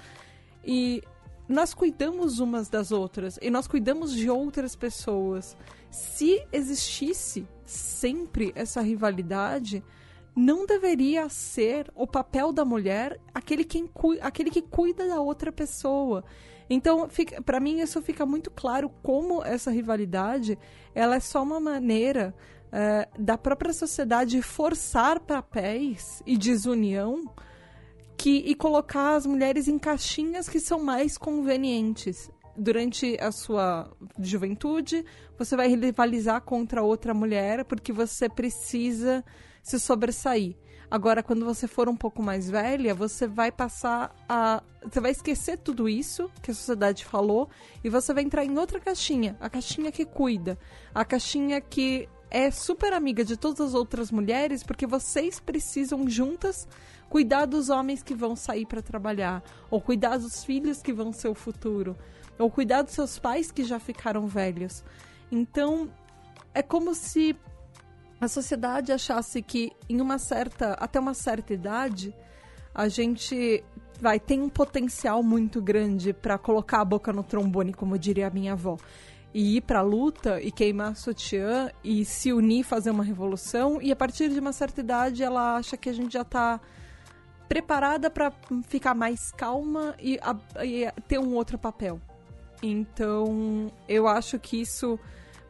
E nós cuidamos umas das outras e nós cuidamos de outras pessoas. Se existisse sempre essa rivalidade, não deveria ser o papel da mulher aquele, quem aquele que cuida da outra pessoa. Então, para mim, isso fica muito claro como essa rivalidade ela é só uma maneira é, da própria sociedade forçar papéis e desunião que, e colocar as mulheres em caixinhas que são mais convenientes. Durante a sua juventude, você vai rivalizar contra outra mulher porque você precisa se sobressair. Agora, quando você for um pouco mais velha, você vai passar a. Você vai esquecer tudo isso que a sociedade falou e você vai entrar em outra caixinha. A caixinha que cuida. A caixinha que é super amiga de todas as outras mulheres porque vocês precisam juntas cuidar dos homens que vão sair para trabalhar, ou cuidar dos filhos que vão ser o futuro, ou cuidar dos seus pais que já ficaram velhos. Então, é como se a sociedade achasse que em uma certa, até uma certa idade, a gente vai tem um potencial muito grande para colocar a boca no trombone, como diria a minha avó, e ir para a luta e queimar sutiã e se unir, fazer uma revolução, e a partir de uma certa idade ela acha que a gente já está preparada para ficar mais calma e, a, e ter um outro papel. Então, eu acho que isso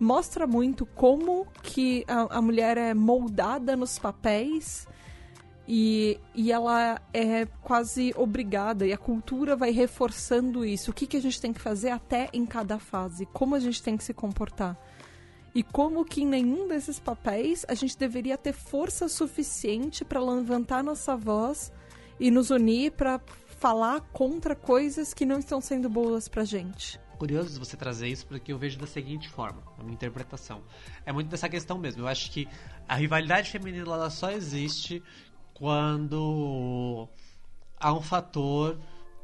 mostra muito como que a, a mulher é moldada nos papéis e, e ela é quase obrigada, e a cultura vai reforçando isso. O que, que a gente tem que fazer até em cada fase, como a gente tem que se comportar. E como que em nenhum desses papéis a gente deveria ter força suficiente para levantar nossa voz e nos unir para falar contra coisas que não estão sendo boas pra gente curioso você trazer isso porque eu vejo da seguinte forma, a minha interpretação. É muito dessa questão mesmo. Eu acho que a rivalidade feminina ela só existe quando há um fator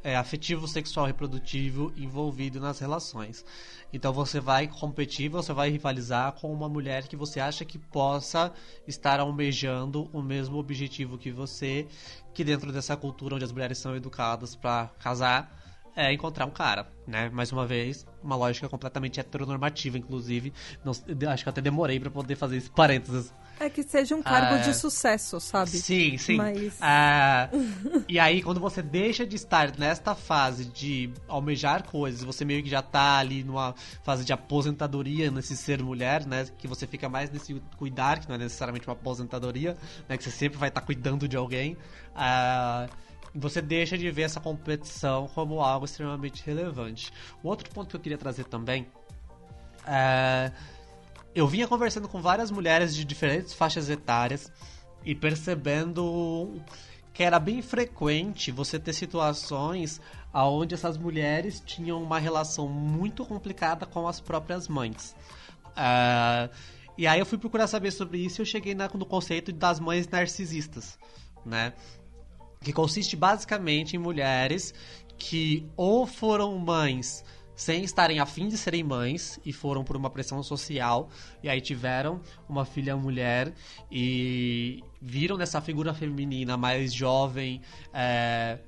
é, afetivo, sexual, reprodutivo envolvido nas relações. Então você vai competir, você vai rivalizar com uma mulher que você acha que possa estar almejando o mesmo objetivo que você, que dentro dessa cultura onde as mulheres são educadas para casar, é encontrar um cara, né? Mais uma vez, uma lógica completamente heteronormativa, inclusive. Não, acho que até demorei para poder fazer esse parênteses. É que seja um cargo de sucesso, sabe? Sim, sim. Mas... Ah, e aí, quando você deixa de estar nesta fase de almejar coisas, você meio que já tá ali numa fase de aposentadoria nesse ser mulher, né? Que você fica mais nesse cuidar, que não é necessariamente uma aposentadoria, né? Que você sempre vai estar tá cuidando de alguém. Ah, você deixa de ver essa competição como algo extremamente relevante. Um outro ponto que eu queria trazer também é eu vinha conversando com várias mulheres de diferentes faixas etárias e percebendo que era bem frequente você ter situações onde essas mulheres tinham uma relação muito complicada com as próprias mães. Uh, e aí eu fui procurar saber sobre isso e eu cheguei no conceito das mães narcisistas, né? Que consiste basicamente em mulheres que ou foram mães sem estarem afim de serem mães e foram por uma pressão social e aí tiveram uma filha mulher e viram nessa figura feminina mais jovem, é,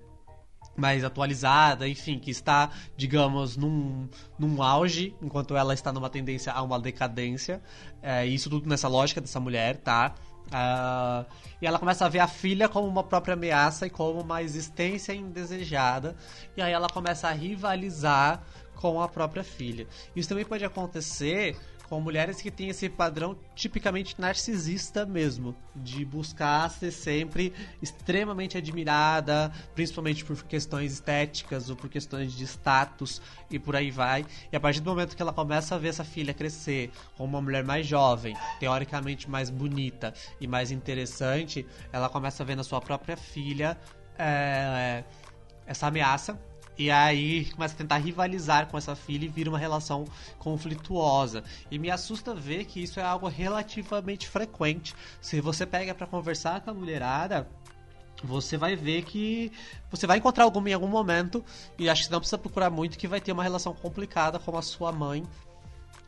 mais atualizada, enfim, que está, digamos, num, num auge, enquanto ela está numa tendência a uma decadência. É, isso tudo nessa lógica dessa mulher, tá? Uh, e ela começa a ver a filha como uma própria ameaça e como uma existência indesejada. E aí ela começa a rivalizar com a própria filha. Isso também pode acontecer com mulheres que têm esse padrão tipicamente narcisista mesmo, de buscar ser sempre extremamente admirada, principalmente por questões estéticas ou por questões de status e por aí vai. E a partir do momento que ela começa a ver essa filha crescer como uma mulher mais jovem, teoricamente mais bonita e mais interessante, ela começa a ver na sua própria filha é, essa ameaça e aí começa a tentar rivalizar com essa filha e vira uma relação conflituosa. E me assusta ver que isso é algo relativamente frequente. Se você pega para conversar com a mulherada, você vai ver que você vai encontrar alguma em algum momento e acho que não precisa procurar muito que vai ter uma relação complicada com a sua mãe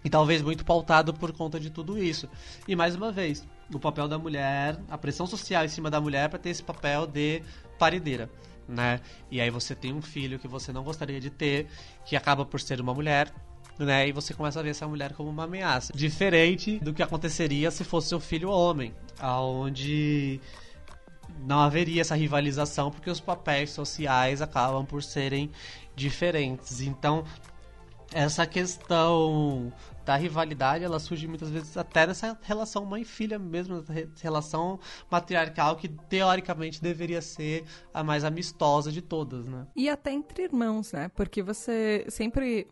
e talvez muito pautado por conta de tudo isso. E mais uma vez, o papel da mulher, a pressão social em cima da mulher para ter esse papel de parideira né? E aí você tem um filho que você não gostaria de ter, que acaba por ser uma mulher, né? E você começa a ver essa mulher como uma ameaça. Diferente do que aconteceria se fosse seu filho homem, aonde não haveria essa rivalização porque os papéis sociais acabam por serem diferentes. Então, essa questão da rivalidade, ela surge muitas vezes até nessa relação mãe-filha mesmo, relação matriarcal que teoricamente deveria ser a mais amistosa de todas, né? E até entre irmãos, né? Porque você sempre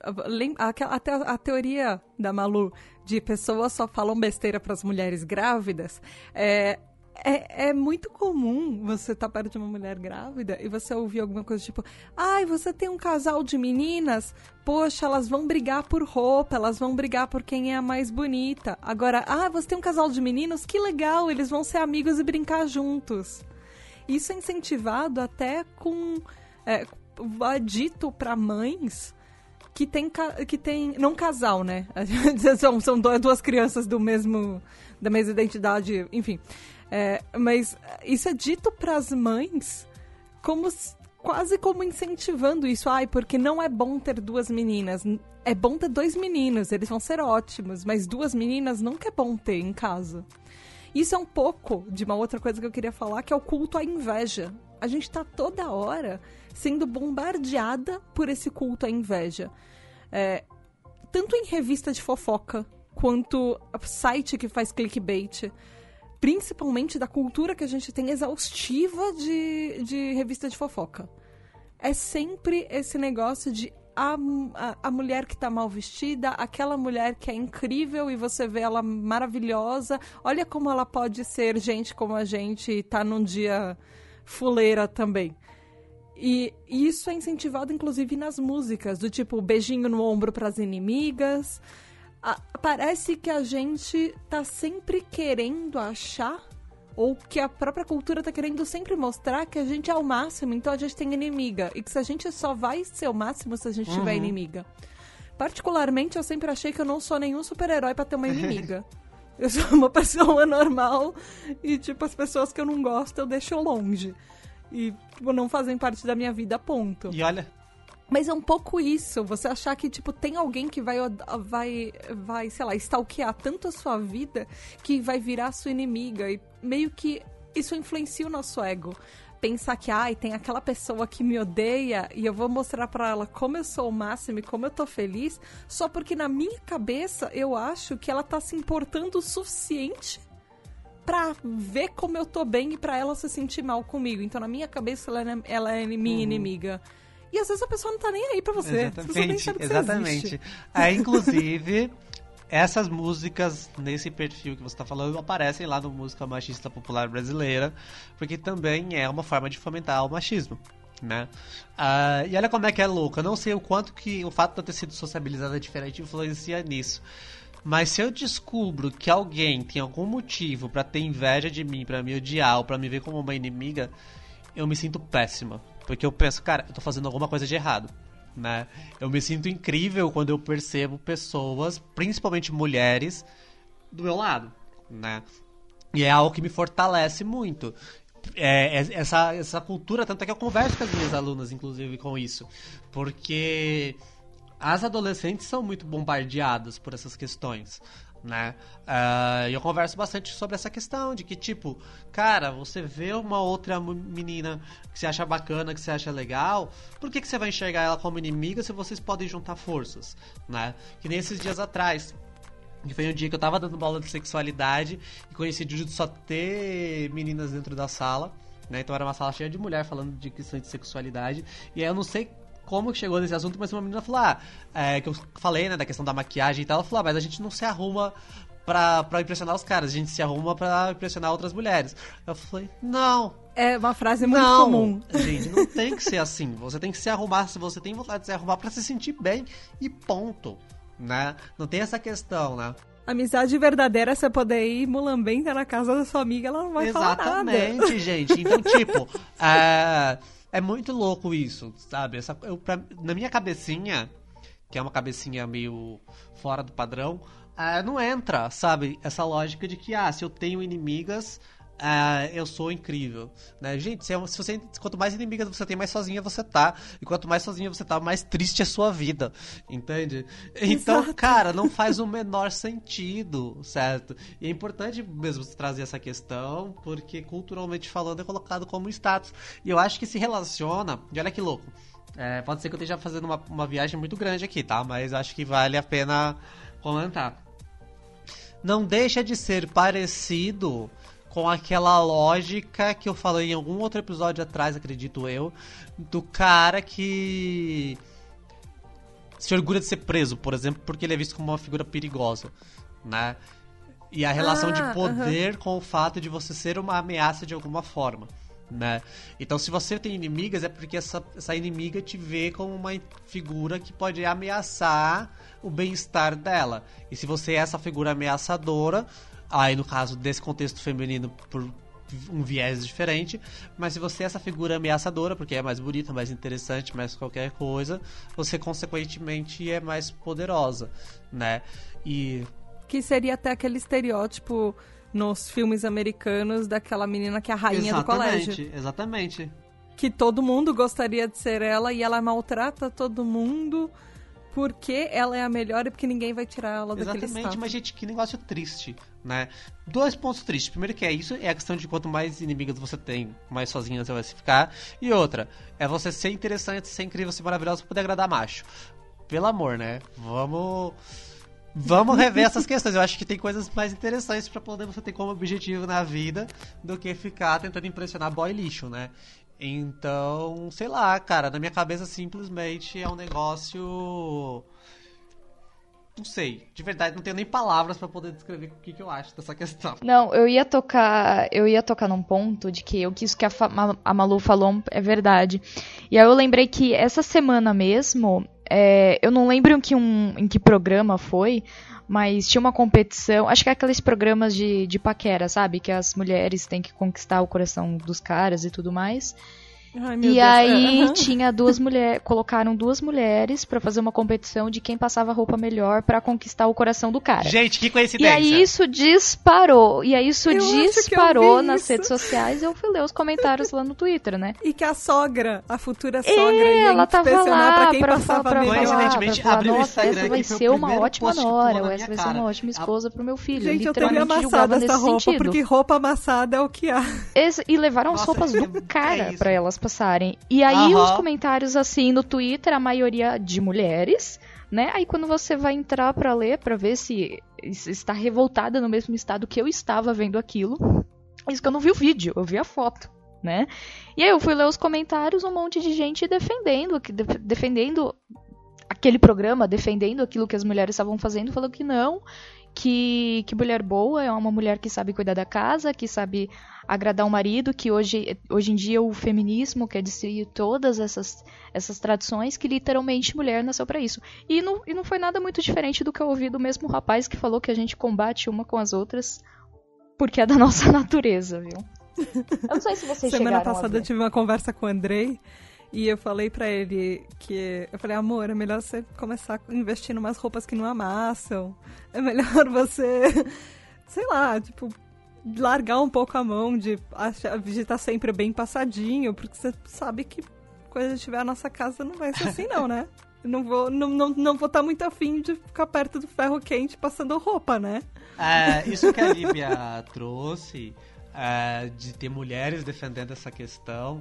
até a teoria da Malu de pessoas só falam besteira para as mulheres grávidas, é, é, é muito comum você estar tá perto de uma mulher grávida e você ouvir alguma coisa tipo: ai, você tem um casal de meninas? Poxa, elas vão brigar por roupa, elas vão brigar por quem é a mais bonita. Agora, ah, você tem um casal de meninos? Que legal, eles vão ser amigos e brincar juntos. Isso é incentivado até com. É, dito para mães que tem, que tem. Não casal, né? são, são duas crianças do mesmo. da mesma identidade, enfim. É, mas isso é dito para as mães como quase como incentivando isso. Ai, porque não é bom ter duas meninas. É bom ter dois meninos, eles vão ser ótimos, mas duas meninas nunca é bom ter em casa. Isso é um pouco de uma outra coisa que eu queria falar, que é o culto à inveja. A gente está toda hora sendo bombardeada por esse culto à inveja. É, tanto em revista de fofoca, quanto site que faz clickbait principalmente da cultura que a gente tem exaustiva de, de revista de fofoca. É sempre esse negócio de a, a, a, mulher que tá mal vestida, aquela mulher que é incrível e você vê ela maravilhosa. Olha como ela pode ser gente como a gente e tá num dia fuleira também. E isso é incentivado inclusive nas músicas, do tipo beijinho no ombro para as inimigas, a, parece que a gente tá sempre querendo achar ou que a própria cultura tá querendo sempre mostrar que a gente é o máximo, então a gente tem inimiga. E que se a gente só vai ser o máximo se a gente uhum. tiver inimiga. Particularmente, eu sempre achei que eu não sou nenhum super-herói para ter uma inimiga. eu sou uma pessoa normal e, tipo, as pessoas que eu não gosto eu deixo longe. E, tipo, não fazem parte da minha vida, ponto. E olha, Mas é um pouco isso, você achar que, tipo, tem alguém que vai, vai, vai, sei lá, stalkear tanto a sua vida que vai virar sua inimiga. E meio que isso influencia o nosso ego. Pensar que, ai, tem aquela pessoa que me odeia e eu vou mostrar para ela como eu sou o máximo e como eu tô feliz, só porque na minha cabeça eu acho que ela tá se importando o suficiente pra ver como eu tô bem e pra ela se sentir mal comigo. Então, na minha cabeça, ela é, ela é minha uhum. inimiga. E às vezes a pessoa não tá nem aí pra você. Exatamente, exatamente. Aí, inclusive, essas músicas nesse perfil que você tá falando aparecem lá no Música Machista Popular Brasileira, porque também é uma forma de fomentar o machismo. Né? Uh, e olha como é que é louco. Eu não sei o quanto que o fato de eu ter sido sociabilizada diferente influencia nisso. Mas se eu descubro que alguém tem algum motivo para ter inveja de mim, para me odiar ou para me ver como uma inimiga, eu me sinto péssima. Porque eu penso, cara, eu tô fazendo alguma coisa de errado. Né? Eu me sinto incrível quando eu percebo pessoas, principalmente mulheres, do meu lado. Né? E é algo que me fortalece muito. É, é, essa, essa cultura, tanto é que eu converso com as minhas alunas, inclusive, com isso. Porque as adolescentes são muito bombardeadas por essas questões né? Uh, eu converso bastante sobre essa questão de que, tipo, cara, você vê uma outra menina que você acha bacana, que você acha legal, por que, que você vai enxergar ela como inimiga se vocês podem juntar forças, né? Que nem esses dias atrás, que foi um dia que eu tava dando aula de sexualidade e conheci de só ter meninas dentro da sala, né? Então era uma sala cheia de mulher falando de questão de sexualidade. E aí eu não sei como chegou nesse assunto, mas uma menina falou, ah, é, que eu falei, né, da questão da maquiagem e tal, ela falou, ah, mas a gente não se arruma pra, pra impressionar os caras, a gente se arruma pra impressionar outras mulheres. Eu falei, não. É uma frase muito não, comum. Gente, não tem que ser assim. Você tem que se arrumar se você tem vontade de se arrumar para se sentir bem e ponto. Né? Não tem essa questão, né? Amizade verdadeira é você poder ir mulambenta na casa da sua amiga, ela não vai Exatamente, falar nada. Exatamente, gente. Então, tipo, é é muito louco isso, sabe? Essa, eu, pra, na minha cabecinha, que é uma cabecinha meio fora do padrão, uh, não entra, sabe? Essa lógica de que, ah, se eu tenho inimigas, Uh, eu sou incrível, né? Gente, se, se, você quanto mais inimigas você tem, mais sozinha você tá, e quanto mais sozinha você tá, mais triste é a sua vida, entende? Então, Exato. cara, não faz o menor sentido, certo? E é importante mesmo trazer essa questão, porque culturalmente falando é colocado como status. E eu acho que se relaciona, e olha que louco. É, pode ser que eu esteja fazendo uma, uma viagem muito grande aqui, tá? Mas acho que vale a pena comentar. Não deixa de ser parecido com aquela lógica que eu falei em algum outro episódio atrás, acredito eu, do cara que se orgulha de ser preso, por exemplo, porque ele é visto como uma figura perigosa, né? E a relação ah, de poder uh -huh. com o fato de você ser uma ameaça de alguma forma, né? Então, se você tem inimigas, é porque essa, essa inimiga te vê como uma figura que pode ameaçar o bem-estar dela. E se você é essa figura ameaçadora, Aí, no caso desse contexto feminino, por um viés diferente, mas se você é essa figura ameaçadora, porque é mais bonita, mais interessante, mais qualquer coisa, você consequentemente é mais poderosa, né? E que seria até aquele estereótipo nos filmes americanos daquela menina que é a rainha exatamente, do colégio. Exatamente. Que todo mundo gostaria de ser ela e ela maltrata todo mundo porque ela é a melhor e porque ninguém vai tirar ela daquele Exatamente, mas gente, que negócio triste, né? Dois pontos tristes. Primeiro que é isso, é a questão de quanto mais inimigas você tem, mais sozinha você vai se ficar. E outra, é você ser interessante, ser incrível, ser maravilhoso pra poder agradar macho. Pelo amor, né? Vamos... Vamos rever essas questões. Eu acho que tem coisas mais interessantes para poder você ter como objetivo na vida do que ficar tentando impressionar boy lixo, né? Então, sei lá, cara, na minha cabeça simplesmente é um negócio. Não sei, de verdade, não tenho nem palavras para poder descrever o que, que eu acho dessa questão. Não, eu ia tocar, eu ia tocar num ponto de que o que isso que a, a Malu falou é verdade. E aí eu lembrei que essa semana mesmo, é, eu não lembro em que, um, em que programa foi, mas tinha uma competição, acho que é aqueles programas de, de paquera, sabe? Que as mulheres têm que conquistar o coração dos caras e tudo mais. Ai, meu e Deus. aí Aham. tinha duas mulheres, colocaram duas mulheres pra fazer uma competição de quem passava a roupa melhor pra conquistar o coração do cara. Gente, que E coincidência. aí isso disparou. E aí isso Eu disparou nas isso. redes sociais. Eu fui ler os comentários lá no Twitter, né? E que a sogra, a futura sogra, É, ela tava lá pra quem pra, passava pra, pra, Coincidentemente, pra falar, abriu nossa, essa vai ser uma ótima nora, essa vai ser uma ótima esposa pro meu filho. Gente, eu teria amassado essa roupa, sentido. porque roupa amassada é o que há. Esse- e levaram as Nossa, roupas é- do é cara pra elas passarem. E aí Aham. os comentários assim no Twitter, a maioria de mulheres, né? Aí quando você vai entrar pra ler, pra ver se, está revoltada no mesmo estado que eu estava vendo aquilo, isso que eu não vi o vídeo, eu vi a foto. Né? E aí eu fui ler os comentários, um monte de gente defendendo, defendendo aquele programa, defendendo aquilo que as mulheres estavam fazendo, falando que não, que, que mulher boa é uma mulher que sabe cuidar da casa, que sabe agradar o marido, que hoje, hoje em dia o feminismo quer destruir todas essas, essas tradições, que literalmente mulher nasceu pra isso. E não, e não foi nada muito diferente do que eu ouvi do mesmo rapaz que falou que a gente combate uma com as outras porque é da nossa natureza, viu? Eu não sei se vocês Semana passada ver. eu tive uma conversa com o Andrei e eu falei pra ele que. Eu falei, amor, é melhor você começar a investir em umas roupas que não amassam. É melhor você. Sei lá, tipo. Largar um pouco a mão de, achar, de estar sempre bem passadinho, porque você sabe que quando tiver a nossa casa não vai ser assim, não, né? Não vou não, não, não vou estar muito afim de ficar perto do ferro quente passando roupa, né? É, isso que a Líbia trouxe, é, de ter mulheres defendendo essa questão.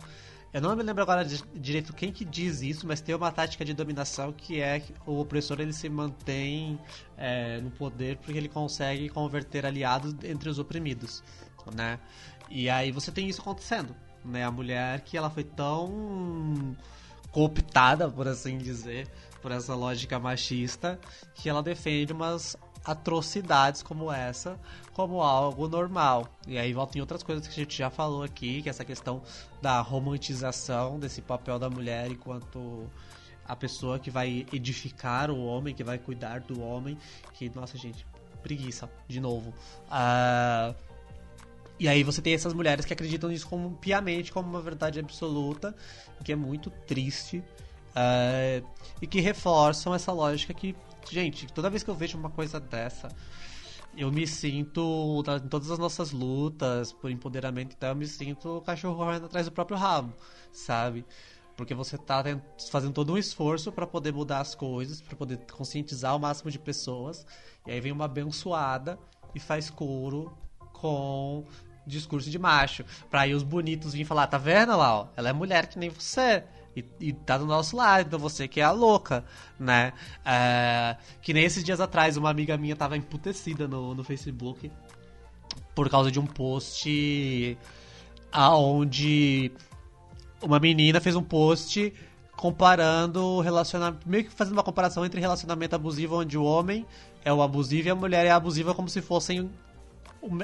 Eu não me lembro agora direito quem que diz isso, mas tem uma tática de dominação que é que o opressor ele se mantém é, no poder porque ele consegue converter aliados entre os oprimidos, né? E aí você tem isso acontecendo, né? A mulher que ela foi tão cooptada, por assim dizer, por essa lógica machista, que ela defende umas atrocidades como essa como algo normal. E aí volta em outras coisas que a gente já falou aqui, que é essa questão da romantização desse papel da mulher enquanto a pessoa que vai edificar o homem, que vai cuidar do homem, que, nossa, gente, preguiça, de novo. Ah, e aí você tem essas mulheres que acreditam nisso como piamente, como uma verdade absoluta, que é muito triste. ah, e que reforçam essa lógica que, gente, toda vez que eu vejo uma coisa dessa, eu me sinto, na- em todas as nossas lutas por empoderamento, então eu me sinto cachorro correndo atrás do próprio rabo, sabe? Porque você tá tent- fazendo todo um esforço para poder mudar as coisas, para poder conscientizar o máximo de pessoas, e aí vem uma abençoada e faz coro com discurso de macho. Pra aí os bonitos virem falar, tá vendo lá, ó? Ela é mulher que nem você. E, e tá do nosso lado, então você que é a louca, né? É, que nem esses dias atrás, uma amiga minha tava emputecida no, no Facebook por causa de um post aonde uma menina fez um post comparando relacionamento, meio que fazendo uma comparação entre relacionamento abusivo onde o homem é o abusivo e a mulher é a abusiva como se fossem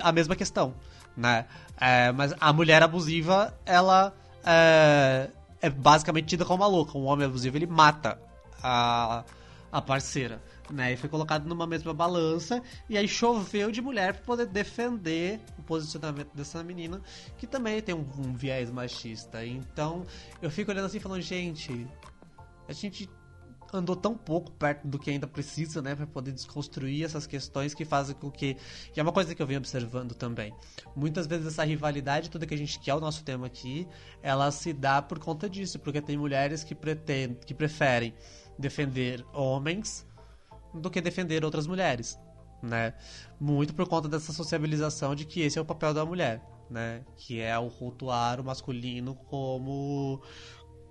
a mesma questão, né? É, mas a mulher abusiva, ela é, é basicamente tida como uma louca. Um homem abusivo, ele mata a, a parceira, né? E foi colocado numa mesma balança e aí choveu de mulher para poder defender o posicionamento dessa menina, que também tem um, um viés machista. Então, eu fico olhando assim falando, gente, a gente andou tão pouco perto do que ainda precisa, né, para poder desconstruir essas questões que fazem com que, que é uma coisa que eu venho observando também. Muitas vezes essa rivalidade, tudo que a gente quer o nosso tema aqui, ela se dá por conta disso, porque tem mulheres que pretendem, que preferem defender homens do que defender outras mulheres, né? Muito por conta dessa sociabilização de que esse é o papel da mulher, né? Que é o rotular o masculino como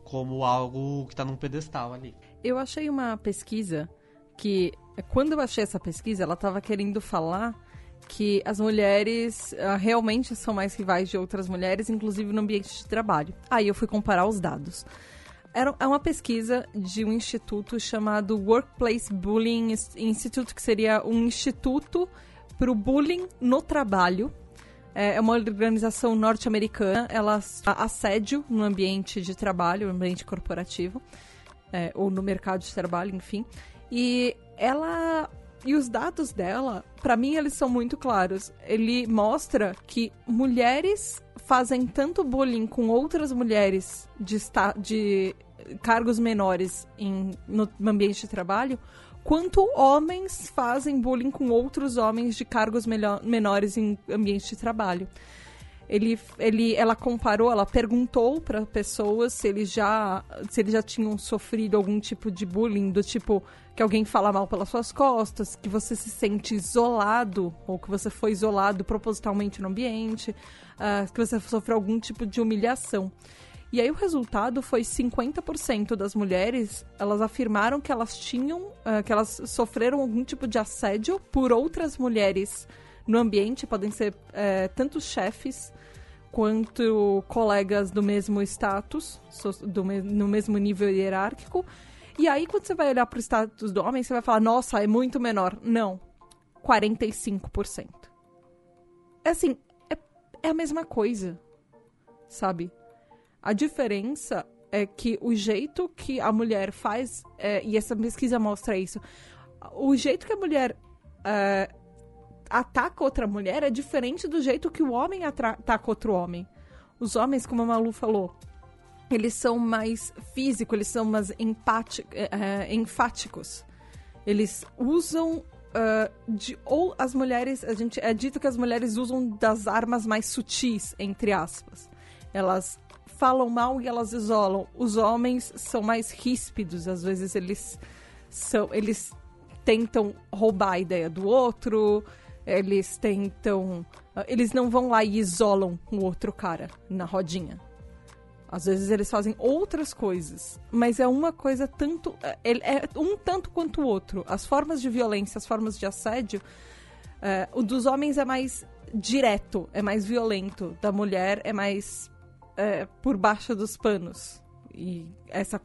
como algo que tá num pedestal ali. Eu achei uma pesquisa que, quando eu achei essa pesquisa, ela estava querendo falar que as mulheres ah, realmente são mais rivais de outras mulheres, inclusive no ambiente de trabalho. Aí eu fui comparar os dados. Era, é uma pesquisa de um instituto chamado Workplace Bullying Institute, que seria um instituto para o bullying no trabalho. É uma organização norte-americana, ela assédio no ambiente de trabalho, no ambiente corporativo, é, ou no mercado de trabalho, enfim. E ela e os dados dela, pra mim eles são muito claros. Ele mostra que mulheres fazem tanto bullying com outras mulheres de, de cargos menores em, no ambiente de trabalho, quanto homens fazem bullying com outros homens de cargos menores em ambiente de trabalho. Ele, ele, ela comparou, ela perguntou para pessoas se eles já se eles já tinham sofrido algum tipo de bullying do tipo que alguém fala mal pelas suas costas, que você se sente isolado ou que você foi isolado propositalmente no ambiente, uh, que você sofreu algum tipo de humilhação. E aí o resultado foi 50% das mulheres, elas afirmaram que elas tinham, uh, que elas sofreram algum tipo de assédio por outras mulheres no ambiente, podem ser uh, chefes quanto colegas do mesmo status, do no mesmo nível hierárquico. E aí, quando você vai olhar para o status do homem, você vai falar, nossa, é muito menor. Não, 45%. É assim, é, é a mesma coisa, sabe? A diferença é que o jeito que a mulher faz, é, e essa pesquisa mostra isso, o jeito que a mulher é, ataca outra mulher é diferente do jeito que o homem ataca outro homem. Os homens, como a Malu falou, eles são mais físicos, eles são mais é, enfáticos. Eles usam uh, de ou as mulheres, a gente é dito que as mulheres usam das armas mais sutis, entre aspas. Elas falam mal e elas isolam. Os homens são mais ríspidos, às vezes eles são, eles tentam roubar a ideia do outro, eles tentam, eles não vão lá e isolam o outro cara na rodinha. Às vezes eles fazem outras coisas, mas é uma coisa tanto. É, é um tanto quanto o outro. As formas de violência, as formas de assédio, é, o dos homens é mais direto, é mais violento. Da mulher é mais é, por baixo dos panos. E essa,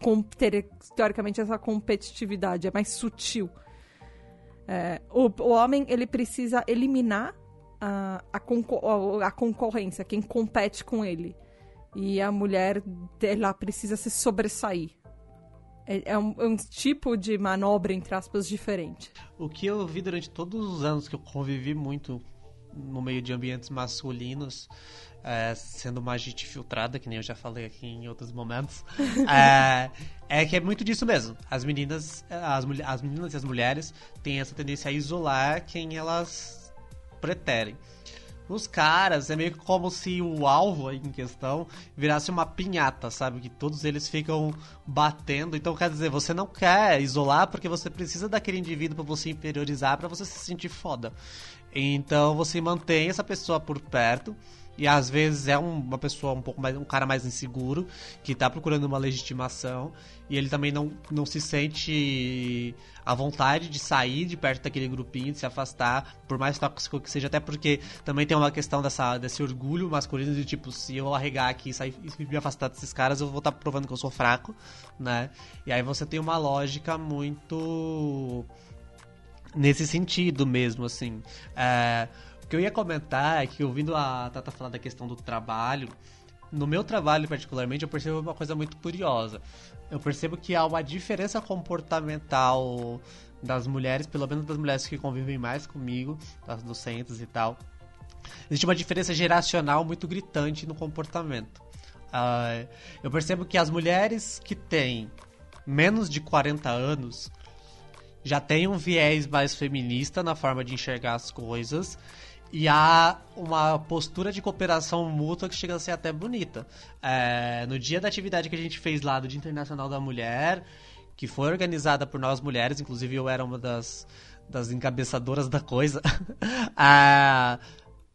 teoricamente, essa competitividade é mais sutil. É, o, o homem, ele precisa eliminar a, a, concor a concorrência, quem compete com ele. E a mulher, ela precisa se sobressair. É, é, um, é, um, tipo de manobra, entre aspas, diferente. O que eu vi durante todos os anos que eu convivi muito no meio de ambientes masculinos é, sendo uma gente filtrada, que nem eu já falei aqui em outros momentos, é, é, que é muito disso mesmo. As meninas, as, as meninas e as mulheres têm essa tendência a isolar quem elas preterem. Os caras, é meio como se o alvo em questão virasse uma pinhata, sabe? Que todos eles ficam batendo. Então, quer dizer, você não quer isolar porque você precisa daquele indivíduo para você inferiorizar, para você se sentir foda. Então, você mantém essa pessoa por perto. E às vezes é uma pessoa um pouco mais um cara mais inseguro que tá procurando uma legitimação. E ele também não, não se sente à vontade de sair de perto daquele grupinho, de se afastar, por mais tóxico que seja, até porque também tem uma questão dessa, desse orgulho masculino de tipo, se eu arregar aqui sair e me afastar desses caras, eu vou estar tá provando que eu sou fraco, né? E aí você tem uma lógica muito nesse sentido mesmo, assim. É, o que eu ia comentar é que, ouvindo a Tata falar da questão do trabalho, no meu trabalho particularmente, eu percebo uma coisa muito curiosa. Eu percebo que há uma diferença comportamental das mulheres, pelo menos das mulheres que convivem mais comigo, das docentes e tal. Existe uma diferença geracional muito gritante no comportamento. Uh, eu percebo que as mulheres que têm menos de 40 anos já têm um viés mais feminista na forma de enxergar as coisas e há uma postura de cooperação mútua que chega a ser até bonita. É, no dia da atividade que a gente fez lá do Dia Internacional da Mulher, que foi organizada por nós mulheres, inclusive eu era uma das, das encabeçadoras da coisa, é,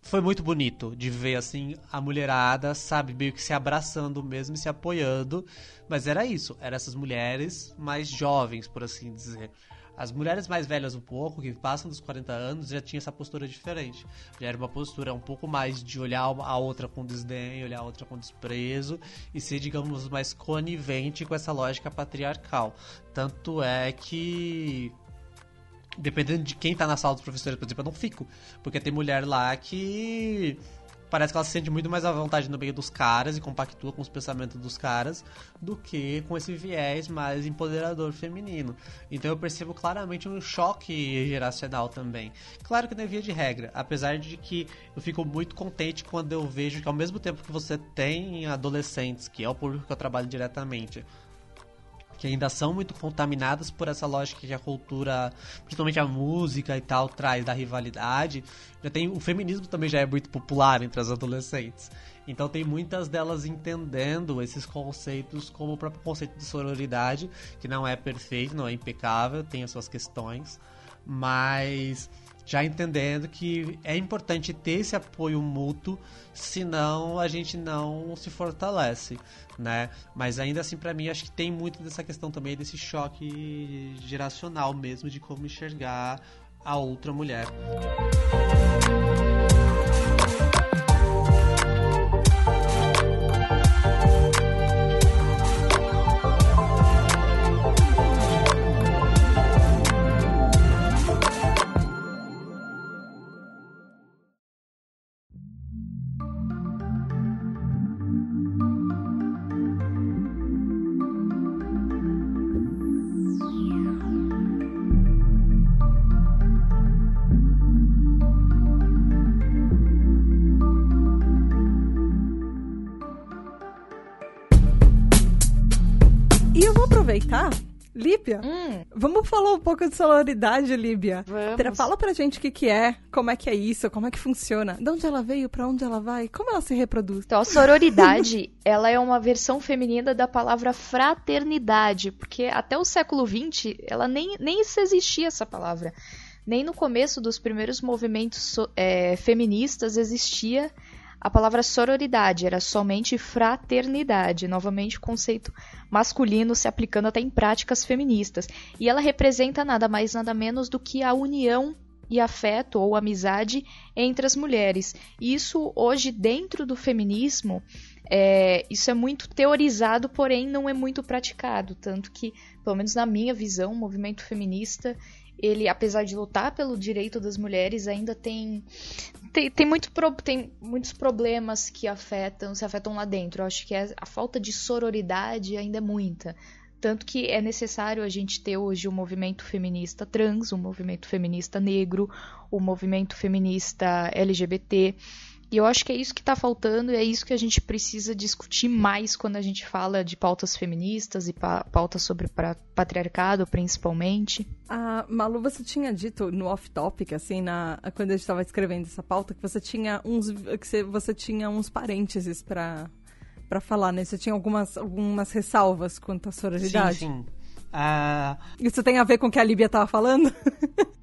foi muito bonito de ver assim a mulherada, sabe, meio que se abraçando mesmo, se apoiando. Mas era isso, eram essas mulheres mais jovens, por assim dizer. As mulheres mais velhas um pouco, que passam dos 40 anos, já tinha essa postura diferente. Já era uma postura um pouco mais de olhar a outra com desdém, olhar a outra com desprezo e ser, digamos, mais conivente com essa lógica patriarcal. Tanto é que dependendo de quem tá na sala dos professores, por exemplo, eu não fico. Porque tem mulher lá que parece que ela se sente muito mais à vontade no meio dos caras e compactua com os pensamentos dos caras do que com esse viés mais empoderador feminino. Então eu percebo claramente um choque geracional também. Claro que não é via de regra, apesar de que eu fico muito contente quando eu vejo que ao mesmo tempo que você tem adolescentes, que é o público que eu trabalho diretamente, que ainda são muito contaminadas por essa lógica que a cultura, principalmente a música e tal, traz da rivalidade. Já tem o feminismo também já é muito popular entre as adolescentes. Então tem muitas delas entendendo esses conceitos como o próprio conceito de sororidade, que não é perfeito, não é impecável, tem as suas questões, mas já entendendo que é importante ter esse apoio mútuo, senão a gente não se fortalece, né? Mas ainda assim, para mim, acho que tem muito dessa questão também desse choque geracional mesmo de como enxergar a outra mulher. aproveitar falar um pouco de sororidade, Líbia. Vamos. Fala pra gente o que, que é, como é que é isso, como é que funciona, de onde ela veio, pra onde ela vai, como ela se reproduz. Então, a sororidade, ela é uma versão feminina da palavra fraternidade, porque até o século XX, ela nem, nem existia essa palavra. Nem no começo dos primeiros movimentos é, feministas existia a palavra sororidade era somente fraternidade, novamente conceito masculino se aplicando até em práticas feministas. E ela representa nada mais nada menos do que a união e afeto ou amizade entre as mulheres. Isso hoje dentro do feminismo é, isso é muito teorizado, porém não é muito praticado, tanto que, pelo menos na minha visão, o movimento feminista ele, apesar de lutar pelo direito das mulheres, ainda tem tem, tem, muito pro, tem muitos problemas que afetam, se afetam lá dentro. Eu acho que é, a falta de sororidade ainda é muita. Tanto que é necessário a gente ter hoje o um movimento feminista trans, o um movimento feminista negro, o um movimento feminista LGBT. E eu acho que é isso que está faltando e é isso que a gente precisa discutir mais quando a gente fala de pautas feministas e pa pautas sobre patriarcado, principalmente. Ah, Malu, você tinha dito no off-topic, assim, na, quando a gente estava escrevendo essa pauta, que você tinha uns, que você tinha uns parênteses para para falar, né? Você tinha algumas, algumas ressalvas quanto à sororidade. Sim, sim. Uh... Isso tem a ver com o que a Líbia estava falando?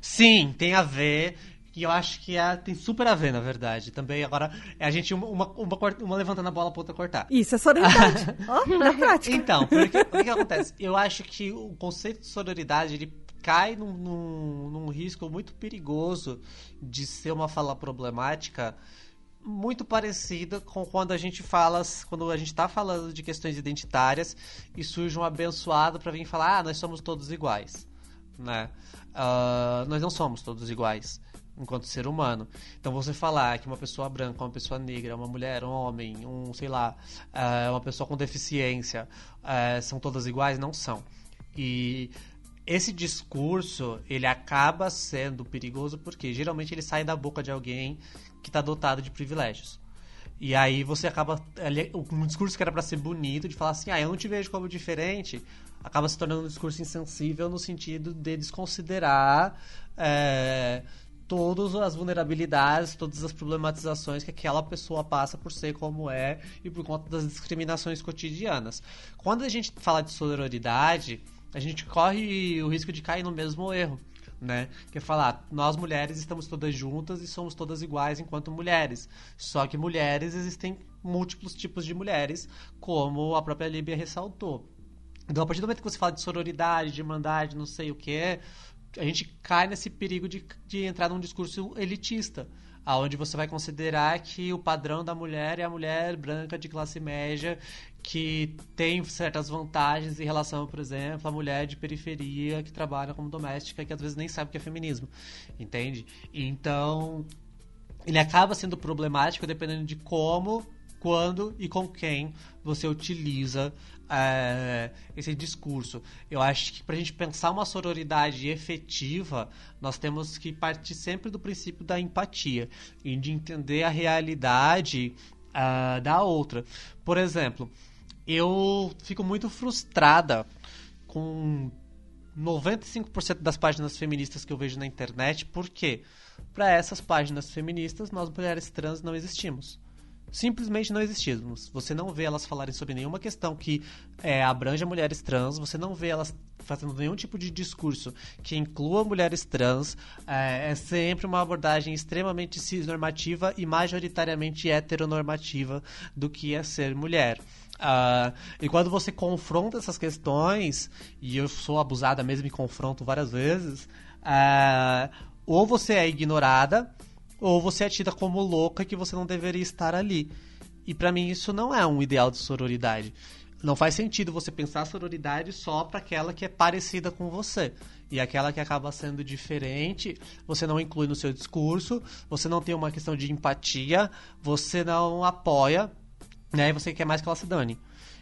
sim, tem a ver. E eu acho que é, tem super a ver, na verdade. Também agora é a gente uma, uma, uma, uma levantando a bola pra outra cortar. Isso é sororidade. oh, na prática. Então, porque, o que, que acontece? Eu acho que o conceito de sororidade, ele cai num, num, num risco muito perigoso de ser uma fala problemática muito parecida com quando a gente fala, quando a gente está falando de questões identitárias e surge um abençoado para vir falar, ah, nós somos todos iguais, né? Uh, nós não somos todos iguais enquanto ser humano. Então você falar que uma pessoa branca, uma pessoa negra, uma mulher, um homem, um, sei lá, uh, uma pessoa com deficiência, uh, são todas iguais, não são. E esse discurso, ele acaba sendo perigoso porque geralmente ele sai da boca de alguém que está dotado de privilégios. E aí você acaba. Um discurso que era para ser bonito, de falar assim, ah, eu não te vejo como diferente, acaba se tornando um discurso insensível no sentido de desconsiderar é, todas as vulnerabilidades, todas as problematizações que aquela pessoa passa por ser como é e por conta das discriminações cotidianas. Quando a gente fala de sororidade, a gente corre o risco de cair no mesmo erro. Né? Que é falar, nós mulheres estamos todas juntas e somos todas iguais enquanto mulheres. Só que mulheres existem múltiplos tipos de mulheres, como a própria Líbia ressaltou. Então, a partir do momento que você fala de sororidade, de irmandade, não sei o que, a gente cai nesse perigo de, de entrar num discurso elitista, aonde você vai considerar que o padrão da mulher é a mulher branca de classe média que tem certas vantagens em relação, por exemplo, à mulher de periferia que trabalha como doméstica que às vezes nem sabe o que é feminismo, entende? Então ele acaba sendo problemático dependendo de como, quando e com quem você utiliza é, esse discurso. Eu acho que para a gente pensar uma sororidade efetiva, nós temos que partir sempre do princípio da empatia e de entender a realidade uh, da outra. Por exemplo, eu fico muito frustrada com 95% das páginas feministas que eu vejo na internet, porque para essas páginas feministas nós mulheres trans não existimos simplesmente não existimos. Você não vê elas falarem sobre nenhuma questão que é, abranja mulheres trans, você não vê elas fazendo nenhum tipo de discurso que inclua mulheres trans. É, é sempre uma abordagem extremamente cisnormativa e majoritariamente heteronormativa do que é ser mulher. Uh, e quando você confronta essas questões, e eu sou abusada mesmo e confronto várias vezes, uh, ou você é ignorada, ou você é tida como louca que você não deveria estar ali. E para mim isso não é um ideal de sororidade. Não faz sentido você pensar sororidade só para aquela que é parecida com você. E aquela que acaba sendo diferente, você não inclui no seu discurso, você não tem uma questão de empatia, você não apoia, né? E você quer mais que ela se dane.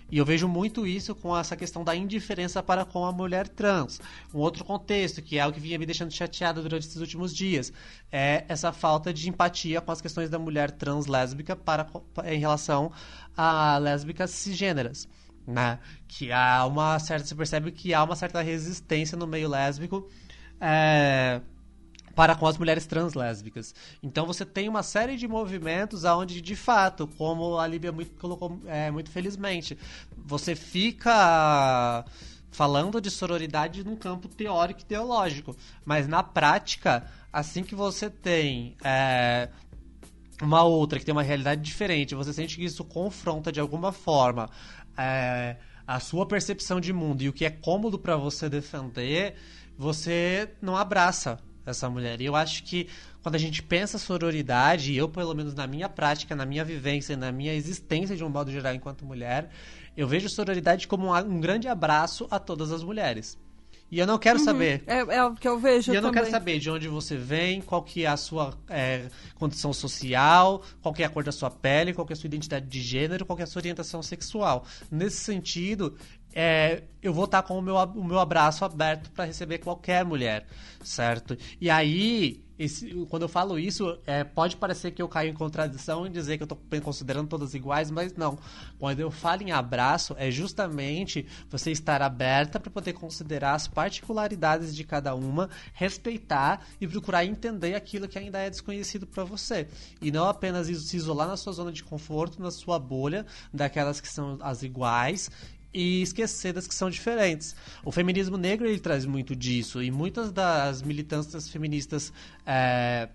E eu vejo muito isso com essa questão da indiferença para com a mulher trans. Um outro contexto, que é o que vinha me deixando chateada durante esses últimos dias, é essa falta de empatia com as questões da mulher trans lésbica para, em relação a lésbicas cisgêneras. Né? Que há uma certa. Você percebe que há uma certa resistência no meio lésbico. É, para com as mulheres trans lésbicas. Então você tem uma série de movimentos aonde, de fato, como a Líbia muito, colocou é, muito felizmente, você fica falando de sororidade num campo teórico e teológico. Mas na prática, assim que você tem é, uma outra que tem uma realidade diferente, você sente que isso confronta de alguma forma é, a sua percepção de mundo e o que é cômodo para você defender, você não abraça essa mulher. E eu acho que quando a gente pensa sororidade, eu, pelo menos na minha prática, na minha vivência, na minha existência de um modo geral enquanto mulher, eu vejo sororidade como um, um grande abraço a todas as mulheres. E eu não quero uhum. saber. É, é, o que eu vejo. E eu também. não quero saber de onde você vem, qual que é a sua é, condição social, qual que é a cor da sua pele, qual que é a sua identidade de gênero, qual que é a sua orientação sexual. Nesse sentido, é, eu vou estar com o meu, o meu abraço aberto para receber qualquer mulher, certo? E aí, esse, quando eu falo isso, é, pode parecer que eu caio em contradição em dizer que eu estou considerando todas iguais, mas não. Quando eu falo em abraço, é justamente você estar aberta para poder considerar as particularidades de cada uma, respeitar e procurar entender aquilo que ainda é desconhecido para você. E não apenas se isolar na sua zona de conforto, na sua bolha, daquelas que são as iguais e esquecer das que são diferentes. O feminismo negro ele traz muito disso e muitas das militâncias feministas é,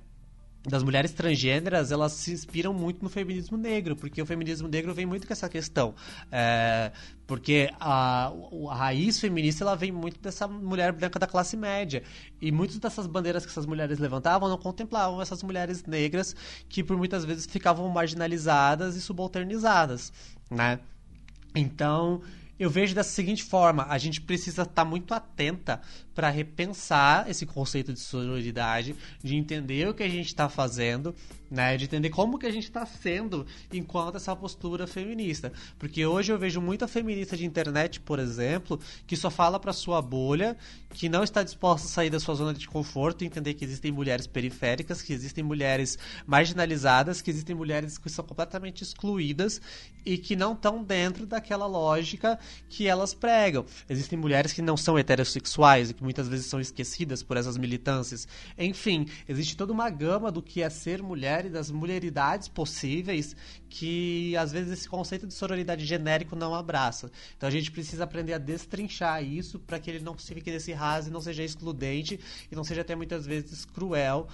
das mulheres transgêneras elas se inspiram muito no feminismo negro porque o feminismo negro vem muito com essa questão é, porque a, a, raiz feminista ela vem muito dessa mulher branca da classe média e muitas dessas bandeiras que essas mulheres levantavam não contemplavam essas mulheres negras que por muitas vezes ficavam marginalizadas e subalternizadas né então eu vejo dessa seguinte forma: a gente precisa estar tá muito atenta para repensar esse conceito de sororidade, de entender o que a gente está fazendo, né, de entender como que a gente está sendo enquanto essa postura feminista. Porque hoje eu vejo muita feminista de internet, por exemplo, que só fala para sua bolha, que não está disposta a sair da sua zona de conforto, entender que existem mulheres periféricas, que existem mulheres marginalizadas, que existem mulheres que são completamente excluídas e que não estão dentro daquela lógica que elas pregam. Existem mulheres que não são heterossexuais que muitas vezes são esquecidas por essas militâncias. Enfim, existe toda uma gama do que é ser mulher e das mulheridades possíveis que às vezes esse conceito de sororidade genérico não abraça. Então a gente precisa aprender a destrinchar isso para que ele não fique nesse raso e não seja excludente e não seja até muitas vezes cruel,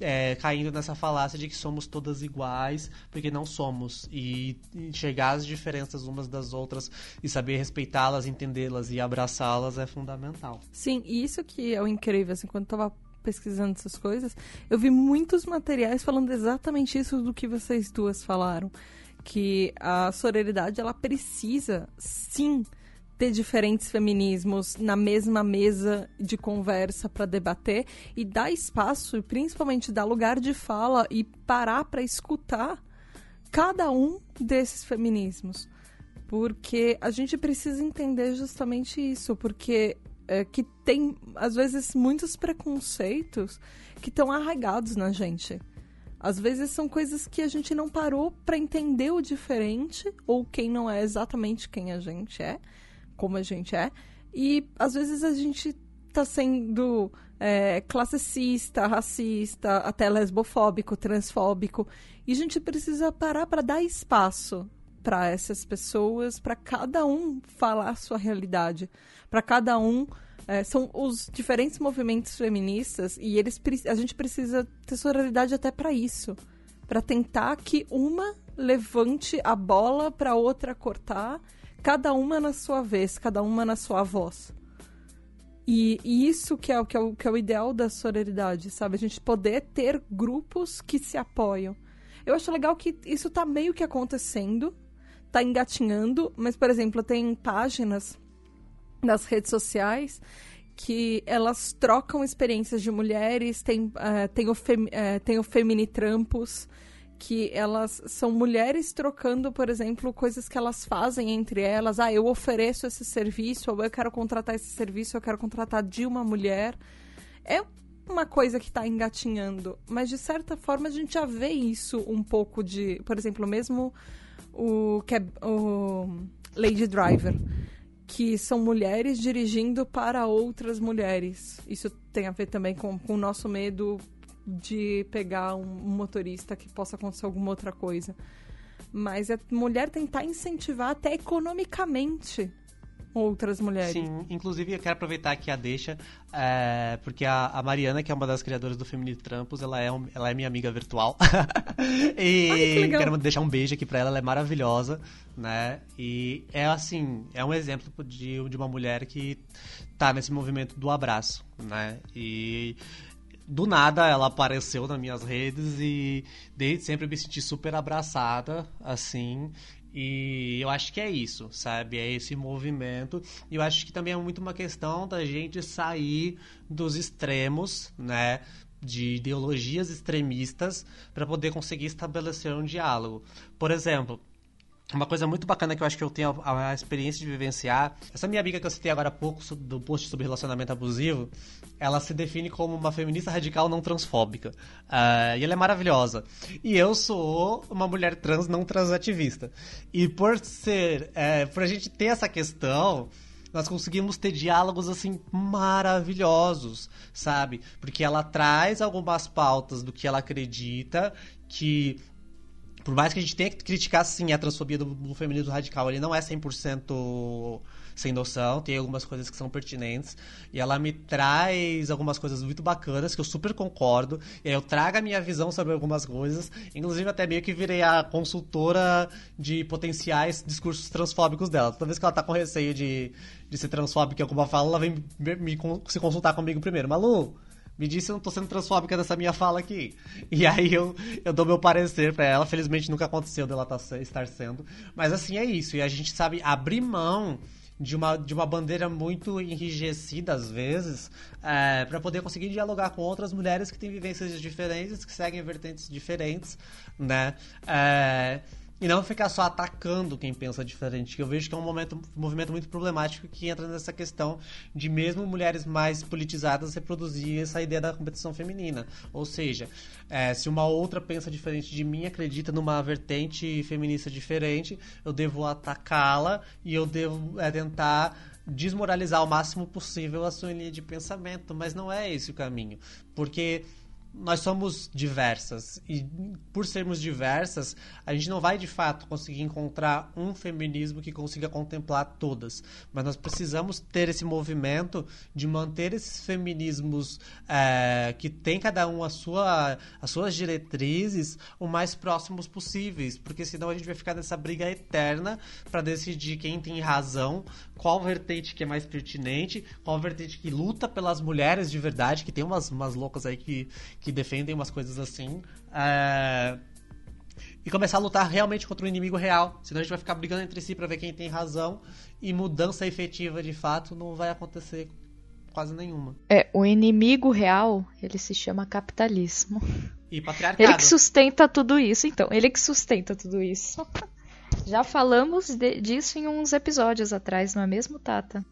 é, caindo nessa falácia de que somos todas iguais, porque não somos. E enxergar as diferenças umas das outras e saber respeitá-las, entendê-las e abraçá-las é fundamental. Sim, e isso que é o incrível, assim, quando eu tava pesquisando essas coisas, eu vi muitos materiais falando exatamente isso do que vocês duas falaram. Que a sororidade, ela precisa, sim, ter diferentes feminismos na mesma mesa de conversa para debater e dar espaço, e principalmente dar lugar de fala e parar para escutar cada um desses feminismos. Porque a gente precisa entender justamente isso, porque é, que tem, às vezes, muitos preconceitos que estão arraigados na gente. Às vezes são coisas que a gente não parou para entender o diferente, ou quem não é exatamente quem a gente é como a gente é. E às vezes a gente tá sendo é, classicista, racista, até lesbofóbico, transfóbico. E a gente precisa parar para dar espaço para essas pessoas, para cada um falar a sua realidade, para cada um é, são os diferentes movimentos feministas e eles a gente precisa ter sororidade até para isso, para tentar que uma levante a bola para outra cortar cada uma na sua vez, cada uma na sua voz. E, e isso que é, que, é o, que é o ideal da sororidade, sabe? A gente poder ter grupos que se apoiam. Eu acho legal que isso tá meio que acontecendo, tá engatinhando, mas, por exemplo, tem páginas nas redes sociais que elas trocam experiências de mulheres, tem, uh, tem, o, fem, uh, tem o Feminitrampos, que elas são mulheres trocando, por exemplo, coisas que elas fazem entre elas. Ah, eu ofereço esse serviço, ou eu quero contratar esse serviço, eu quero contratar de uma mulher. É uma coisa que está engatinhando, mas de certa forma a gente já vê isso um pouco de, por exemplo, mesmo o, o Lady Driver, que são mulheres dirigindo para outras mulheres. Isso tem a ver também com, com o nosso medo de pegar um motorista que possa acontecer alguma outra coisa. Mas a mulher tentar incentivar até economicamente outras mulheres. Sim, inclusive eu quero aproveitar aqui a deixa, é, porque a, a, Mariana, que é uma das criadoras do Feminino Trampos, ela é, um, ela é minha amiga virtual. e Ai, que quero deixar um beijo aqui pra ela, ela é maravilhosa, né? E é assim, é um exemplo de, de uma mulher que tá nesse movimento do abraço, né? E do nada ela apareceu nas minhas redes e desde sempre me senti super abraçada, assim. E eu acho que é isso, sabe? É esse movimento. E eu acho que também é muito uma questão da gente sair dos extremos, né? De ideologias extremistas para poder conseguir estabelecer um diálogo. Por exemplo, uma coisa muito bacana que eu acho que eu tenho a, a, experiência de vivenciar. Essa minha amiga que eu citei agora há pouco do post sobre relacionamento abusivo, ela se define como uma feminista radical não transfóbica. Uh, e ela é maravilhosa. E eu sou uma mulher trans não transativista. E por ser. É, por a gente ter essa questão nós conseguimos ter diálogos assim maravilhosos, sabe? Porque ela traz algumas pautas do que ela acredita que por mais que a gente tenha que criticar, sim, a transfobia do, do feminismo radical, ele não é 100% sem noção, tem algumas coisas que são pertinentes, e ela me traz algumas coisas muito bacanas, que eu super concordo, e aí eu trago a minha visão sobre algumas coisas, inclusive até meio que virei a consultora de potenciais discursos transfóbicos dela. Toda vez que ela tá com receio de, de ser transfóbica em alguma fala, ela vem me, me, se consultar comigo primeiro. Malu, me disse se eu não tô sendo transfóbica nessa minha fala aqui. E aí eu, eu dou meu parecer para ela. Felizmente nunca aconteceu dela tá, estar sendo. Mas assim é isso. E a gente sabe abrir mão de uma, de uma bandeira muito enrijecida às vezes, é, para poder conseguir dialogar com outras mulheres que têm vivências diferentes, que seguem vertentes diferentes, né? É, e não ficar só atacando quem pensa diferente. Eu vejo que é um, momento, um movimento muito problemático que entra nessa questão de mesmo mulheres mais politizadas reproduzir essa ideia da competição feminina. Ou seja, é, se uma outra pensa diferente de mim, acredita numa vertente feminista diferente, eu devo atacá-la e eu devo é, tentar desmoralizar o máximo possível a sua linha de pensamento. Mas não é esse o caminho. Porque nós somos diversas. E por sermos diversas, a gente não vai de fato conseguir encontrar um feminismo que consiga contemplar todas, mas nós precisamos ter esse movimento de manter esses feminismos é, que tem cada um a sua, as suas diretrizes o mais próximos possíveis, porque senão a gente vai ficar nessa briga eterna para decidir quem tem razão, qual vertente que é mais pertinente, qual vertente que luta pelas mulheres de verdade, que tem umas, umas loucas aí que que defendem umas coisas assim. É... e começar a lutar realmente contra o inimigo real. Senão a gente vai ficar brigando entre si para ver quem tem razão e mudança efetiva de fato não vai acontecer quase nenhuma. É, o inimigo real, ele se chama capitalismo. E patriarcado. Ele que sustenta tudo isso, então. Ele que sustenta tudo isso. Já falamos de, disso em uns episódios atrás, não é mesmo, Tata?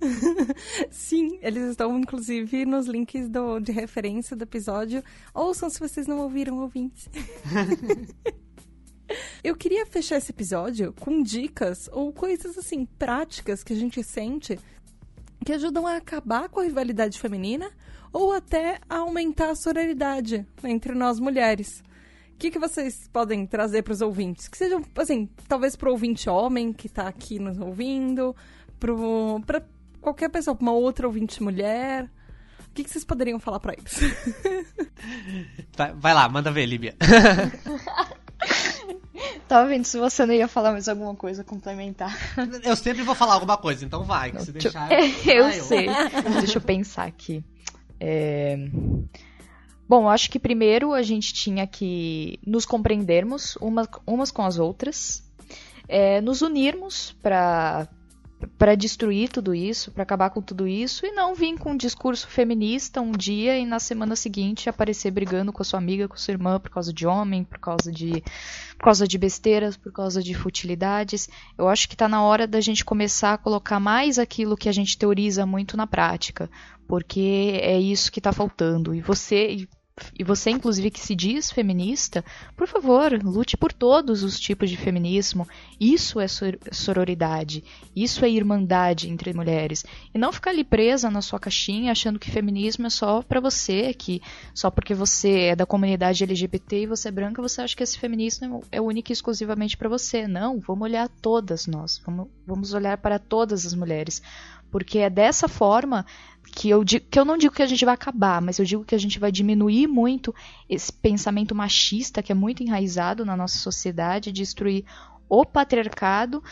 Sim, eles estão inclusive nos links do, de referência do episódio. Ouçam se vocês não ouviram, ouvintes. Eu queria fechar esse episódio com dicas ou coisas assim práticas que a gente sente que ajudam a acabar com a rivalidade feminina ou até a aumentar a sororidade entre nós mulheres. O que, que vocês podem trazer para os ouvintes? Que sejam, assim, talvez para o ouvinte homem que está aqui nos ouvindo, para qualquer pessoa, uma outra ouvinte mulher. O que, que vocês poderiam falar para eles? Vai, vai lá, manda ver, Líbia. Tava vendo se você não ia falar mais alguma coisa complementar. Eu sempre vou falar alguma coisa, então vai. Que se deixar, eu vai sei. Deixa eu pensar aqui. É... Bom, acho que primeiro a gente tinha que nos compreendermos umas, umas com as outras, é, nos unirmos para para destruir tudo isso, para acabar com tudo isso e não vir com um discurso feminista um dia e na semana seguinte aparecer brigando com a sua amiga, com sua irmã por causa de homem, por causa de por causa de besteiras, por causa de futilidades. Eu acho que está na hora da gente começar a colocar mais aquilo que a gente teoriza muito na prática, porque é isso que está faltando. E você, e você, inclusive, que se diz feminista, por favor, lute por todos os tipos de feminismo. Isso é sororidade, isso é irmandade entre mulheres. E não ficar ali presa na sua caixinha achando que feminismo é só para você, que só porque você é da comunidade LGBT e você é branca, você acha que esse feminismo é único e exclusivamente para você. Não, vamos olhar todas nós, vamos, vamos olhar para todas as mulheres. Porque é dessa forma que eu, digo, que eu não digo que a gente vai acabar, mas eu digo que a gente vai diminuir muito esse pensamento machista que é muito enraizado na nossa sociedade, destruir o patriarcado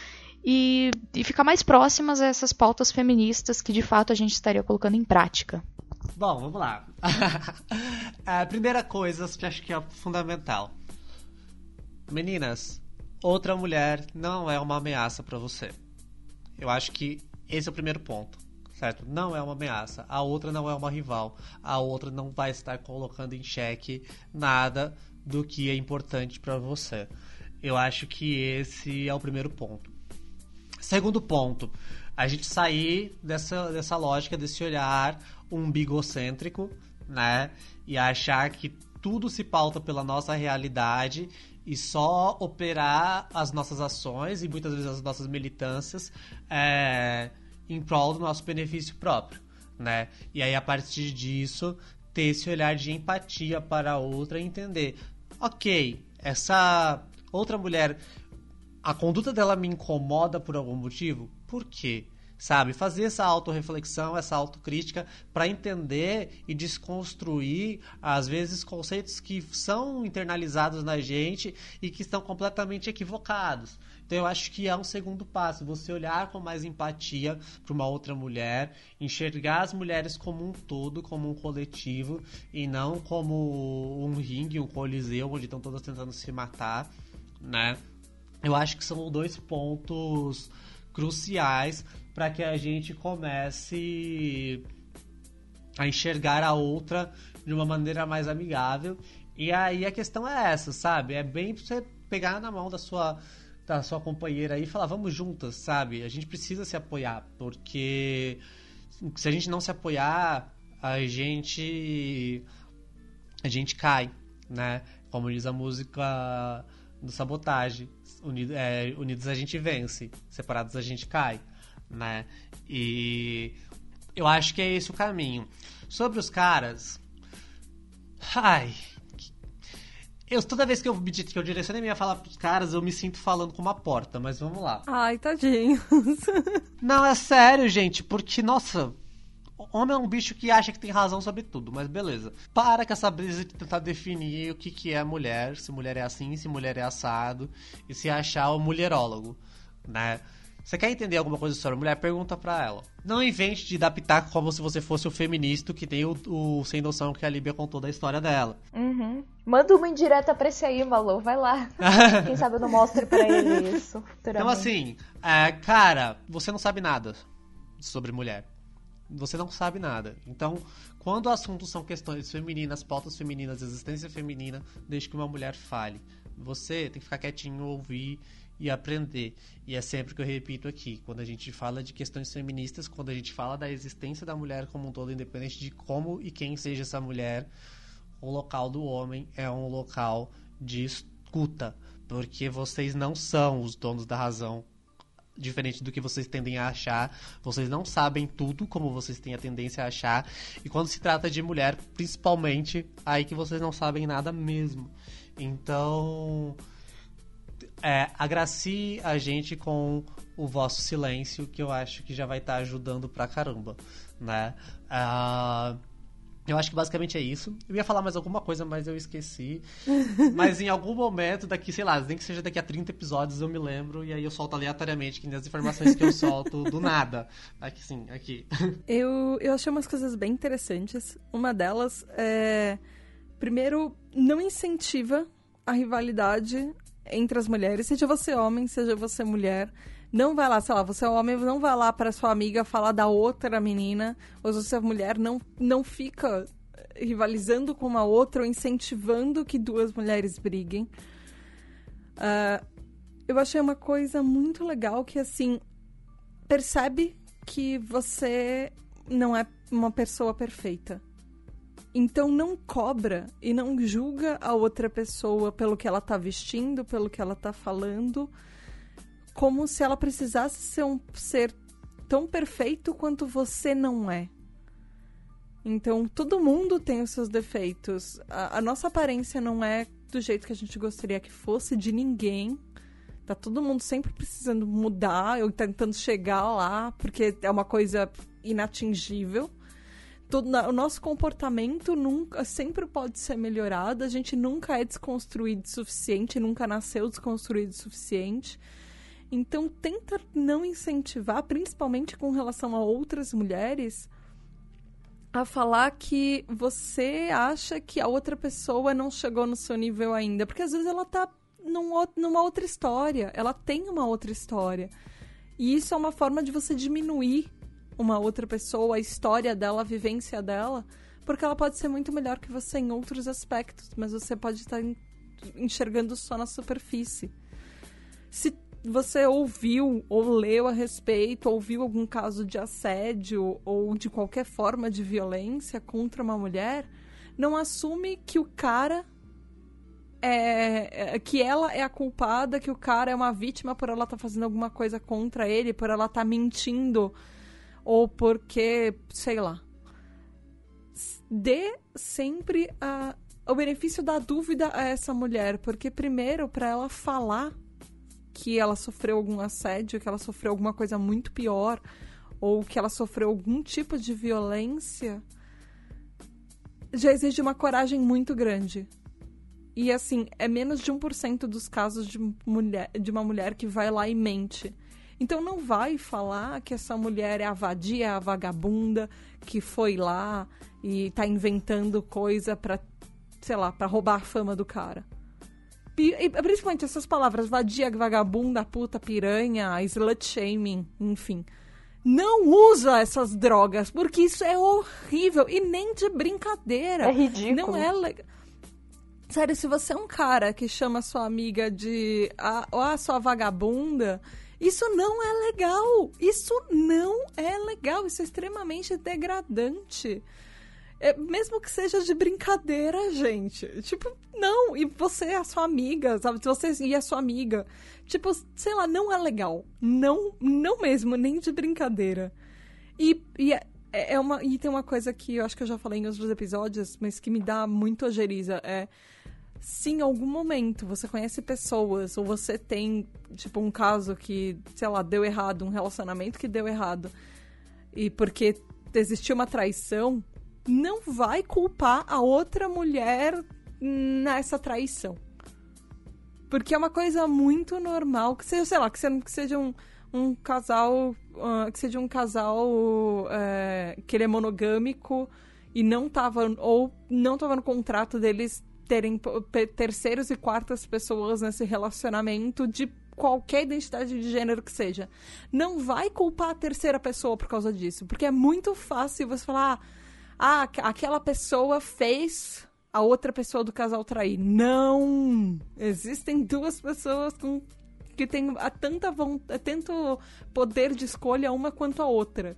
e, e ficar mais próximas a essas pautas feministas que de fato a gente estaria colocando em prática. Bom, vamos lá. a primeira coisa que acho que é fundamental. Meninas, outra mulher não é uma ameaça para você. Eu acho que esse é o primeiro ponto certo? Não é uma ameaça. A outra não é uma rival. A outra não vai estar colocando em xeque nada do que é importante para você. Eu acho que esse é o primeiro ponto. Segundo ponto, a gente sair dessa, dessa lógica, desse olhar umbigocêntrico, né? E achar que tudo se pauta pela nossa realidade e só operar as nossas ações e muitas vezes as nossas militâncias é, em prol do nosso benefício próprio, né? E aí a partir disso ter esse olhar de empatia para a outra e entender, ok, essa outra mulher, a conduta dela me incomoda por algum motivo? Por quê? sabe? Fazer essa autorreflexão, essa autocrítica para entender e desconstruir, às vezes, conceitos que são internalizados na gente e que estão completamente equivocados. Então eu acho que é um segundo passo, você olhar com mais empatia para uma outra mulher, enxergar as mulheres como um todo, como um coletivo e não como um ringue, um coliseu onde estão todas tentando se matar, né? Eu acho que são dois pontos cruciais para que a gente comece a enxergar a outra de uma maneira mais amigável. E aí a questão é essa, sabe? É bem você pegar na mão da sua da sua companheira aí e falar, vamos juntas, sabe? A gente precisa se apoiar, porque se a gente não se apoiar, a gente a gente cai, né? Como diz a música do Sabotagem, é, unidos a gente vence, separados a gente cai, né? E eu acho que é esse o caminho. Sobre os caras, ai, eu, toda vez que eu, que eu direcionei minha fala pros caras, eu me sinto falando com uma porta, mas vamos lá. Ai, tadinhos. Não, é sério, gente, porque, nossa, homem é um bicho que acha que tem razão sobre tudo, mas beleza. Para com essa brisa de tentar definir o que, que é mulher, se mulher é assim, se mulher é assado, e se achar o mulherólogo, né? Você quer entender alguma coisa sobre a mulher? Pergunta pra ela. Não invente de pitaco como se você fosse o feminista que tem o, o sem noção que a Líbia contou da história dela. Uhum. Manda uma indireta pra esse aí, Malu. Vai lá. Quem sabe eu não mostre pra ele isso. Então, assim, é, cara, você não sabe nada sobre mulher. Você não sabe nada. Então, quando o assunto são questões femininas, pautas femininas, existência feminina, deixe que uma mulher fale. Você tem que ficar quietinho, ouvir e aprender. E é sempre que eu repito aqui, quando a gente fala de questões feministas, quando a gente fala da existência da mulher como um todo, independente de como e quem seja essa mulher, o local do homem é um local de escuta, porque vocês não são os donos da razão. Diferente do que vocês tendem a achar, vocês não sabem tudo como vocês têm a tendência a achar, e quando se trata de mulher, principalmente, aí que vocês não sabem nada mesmo. Então, é, agracie a gente com o vosso silêncio, que eu acho que já vai estar tá ajudando pra caramba, né? Uh, eu acho que basicamente é isso. Eu ia falar mais alguma coisa, mas eu esqueci. mas em algum momento, daqui, sei lá, nem que seja daqui a 30 episódios, eu me lembro e aí eu solto aleatoriamente, que nem as informações que eu solto do nada. Aqui sim, aqui. Eu, eu achei umas coisas bem interessantes. Uma delas é. Primeiro, não incentiva a rivalidade entre as mulheres, seja você homem, seja você mulher. Não vai lá, sei lá, você é homem, não vai lá para sua amiga falar da outra menina, ou se você é mulher, não, não fica rivalizando com uma outra ou incentivando que duas mulheres briguem. Uh, eu achei uma coisa muito legal que, assim, percebe que você não é uma pessoa perfeita. Então não cobra e não julga a outra pessoa pelo que ela tá vestindo, pelo que ela tá falando, como se ela precisasse ser um ser tão perfeito quanto você não é. Então, todo mundo tem os seus defeitos. A, a, nossa aparência não é do jeito que a gente gostaria que fosse de ninguém. Tá todo mundo sempre precisando mudar, eu tentando chegar lá, porque é uma coisa inatingível o nosso comportamento nunca sempre pode ser melhorado. A gente nunca é desconstruído o suficiente, nunca nasceu desconstruído o suficiente. Então tenta não incentivar, principalmente com relação a outras mulheres, a falar que você acha que a outra pessoa não chegou no seu nível ainda, porque às vezes ela tá num, numa outra história, ela tem uma outra história. E isso é uma forma de você diminuir uma outra pessoa, a história dela, a vivência dela, porque ela pode ser muito melhor que você em outros aspectos, mas você pode estar enxergando só na superfície. Se você ouviu ou leu a respeito, ouviu algum caso de assédio ou de qualquer forma de violência contra uma mulher, não assume que o cara é, é, que ela é a culpada, que o cara é uma vítima por ela estar tá fazendo alguma coisa contra ele, por ela estar tá mentindo ou porque, sei lá. Dê sempre a, o benefício da dúvida a essa mulher, porque primeiro para ela falar que ela sofreu algum assédio, que ela sofreu alguma coisa muito pior, ou que ela sofreu algum tipo de violência, já exige uma coragem muito grande. E assim, é menos de 1% dos casos de, mulher, de uma mulher que vai lá e mente. Então não vai falar que essa mulher é a vadia, a vagabunda, que foi lá e tá inventando coisa pra, sei lá, pra roubar a fama do cara. E, principalmente essas palavras, vadia, vagabunda, puta, piranha, slut shaming, enfim. Não usa essas drogas, porque isso é horrível e nem de brincadeira. É ridículo. Não é legal. Sério, se você é um cara que chama sua amiga de ah, a sua vagabunda, isso não é legal. Isso não é legal. Isso é extremamente degradante. É, mesmo que seja de brincadeira, gente. Tipo, não. E você é a sua amiga, sabe? Se você e a sua amiga. Tipo, sei lá, não é legal. Não, não mesmo, nem de brincadeira. E, e é, é uma. E tem uma coisa que eu acho que eu já falei em outros episódios, mas que me dá muito ojeriza. É se em algum momento você conhece pessoas ou você tem, tipo, um caso que, sei lá, deu errado, um relacionamento que deu errado, e porque existiu uma traição, não vai culpar a outra mulher nessa traição. Porque é uma coisa muito normal, que seja, sei lá, que seja um, um casal, uh, que seja um casal uh, que ele é monogâmico e não tava, ou não tava no contrato deles terem terceiros e quartas pessoas nesse relacionamento de qualquer identidade de gênero que seja. Não vai culpar a terceira pessoa por causa disso, porque é muito fácil você falar, ah, aquela pessoa fez a outra pessoa do casal trair. Não! Existem duas pessoas com que têm a tanta vontade, tanto poder de escolha uma quanto a outra.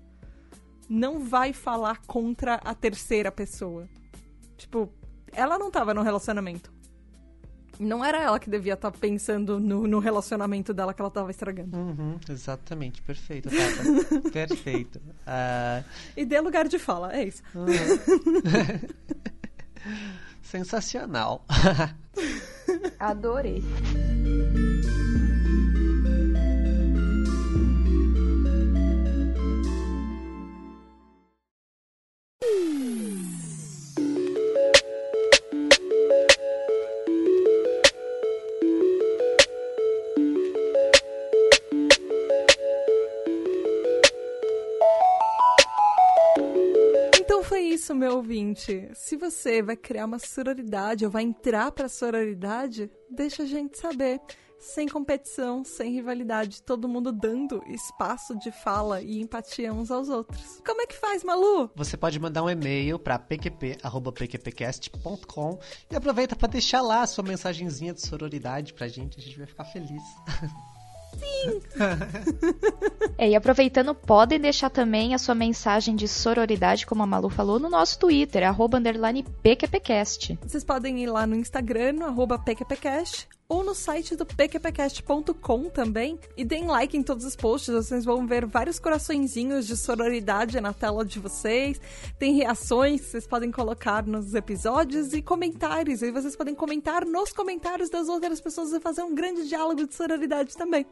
Não vai falar contra a terceira pessoa. Tipo, ela não tava no relacionamento. Não era ela que devia estar tá pensando no, no, relacionamento dela que ela estava estragando. Uhum, exatamente, perfeito, Tata. perfeito. Uh... E dê lugar de fala, é isso. Uhum. Sensacional. Adorei. Isso, meu ouvinte. Se você vai criar uma sororidade ou vai entrar pra sororidade, deixa a gente saber. Sem competição, sem rivalidade, todo mundo dando espaço de fala e empatia uns aos outros. Como é que faz, Malu? Você pode mandar um e-mail para pqp@pqpcast.com e aproveita para deixar lá a sua mensagenzinha de sororidade pra gente, a gente vai ficar feliz. Sim! é, e aproveitando, podem deixar também a sua mensagem de sororidade, como a Malu falou, no nosso Twitter, arroba underline PQPcast. Vocês podem ir lá no Instagram, no arroba PQPcast, ou no site do pqpcast.com também. E deem like em todos os posts, vocês vão ver vários coraçõezinhos de sororidade na tela de vocês. Tem reações que vocês podem colocar nos episódios e comentários. E vocês podem comentar nos comentários das outras pessoas e fazer um grande diálogo de sororidade também.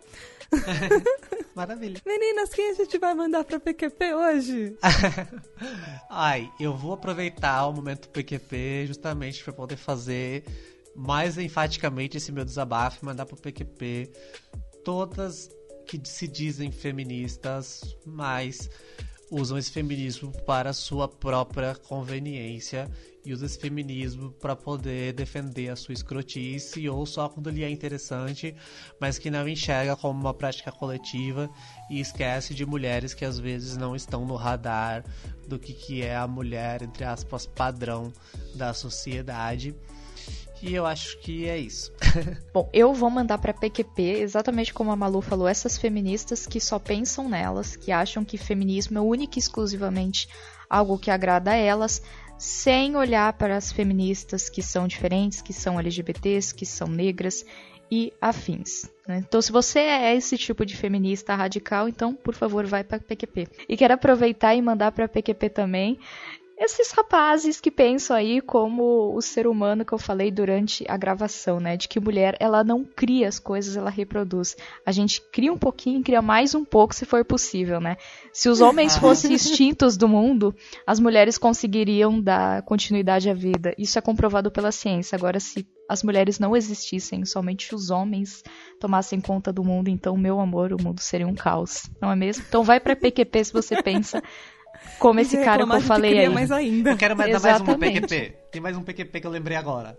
Maravilha. Meninas, quem a gente vai mandar pra PQP hoje? Ai, eu vou aproveitar o momento PQP justamente para poder fazer mais enfaticamente esse meu desabafo e mandar pro PQP todas que se dizem feministas, mas usam esse feminismo para sua própria conveniência e usam esse feminismo para poder defender a sua escrotice ou só quando lhe é interessante, mas que não enxerga como uma prática coletiva e esquece de mulheres que às vezes não estão no radar do que, que é a mulher, entre aspas, padrão da sociedade. E eu acho que é isso. Bom, eu vou mandar para PQP, exatamente como a Malu falou, essas feministas que só pensam nelas, que acham que feminismo é único e exclusivamente algo que agrada a elas, sem olhar para as feministas que são diferentes, que são LGBTs, que são negras e afins. Né? Então, se você é esse tipo de feminista radical, então, por favor, vai para PQP. E quero aproveitar e mandar para PQP também esses rapazes que pensam aí como o ser humano que eu falei durante a gravação, né? De que mulher, ela não cria as coisas, ela reproduz. A gente cria um pouquinho, cria mais um pouco se for possível, né? Se os homens fossem extintos do mundo, as mulheres conseguiriam dar continuidade à vida. Isso é comprovado pela ciência. Agora, se as mulheres não existissem, somente os homens tomassem conta do mundo, então, meu amor, o mundo seria um caos, não é mesmo? Então vai para PQP se você pensa como esse cara que eu falei aí. Mais ainda. Eu quero mais, mais um PQP. Tem mais um PQP que eu lembrei agora.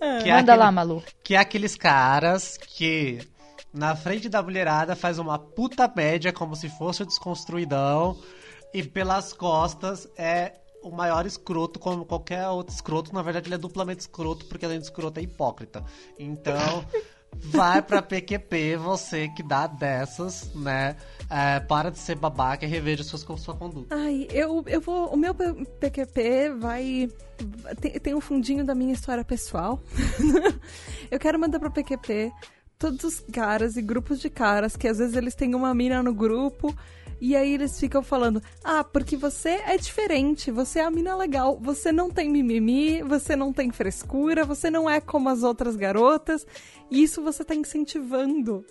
É. é Manda aquele, lá, Malu. Que é aqueles caras que na frente da mulherada faz uma puta média como se fosse o desconstruidão e pelas costas é o maior escroto como qualquer outro escroto. Na verdade, ele é duplamente escroto porque além de escroto é hipócrita. Então, vai pra PQP, você que dá dessas, né? É, para de ser babaca e reveja suas, sua conduta. Ai, eu, eu vou. O meu PQP vai. Tem, tem um fundinho da minha história pessoal. eu quero mandar pro PQP todos os caras e grupos de caras que às vezes eles têm uma mina no grupo. E aí eles ficam falando: Ah, porque você é diferente, você é a mina legal, você não tem mimimi, você não tem frescura, você não é como as outras garotas. E isso você tá incentivando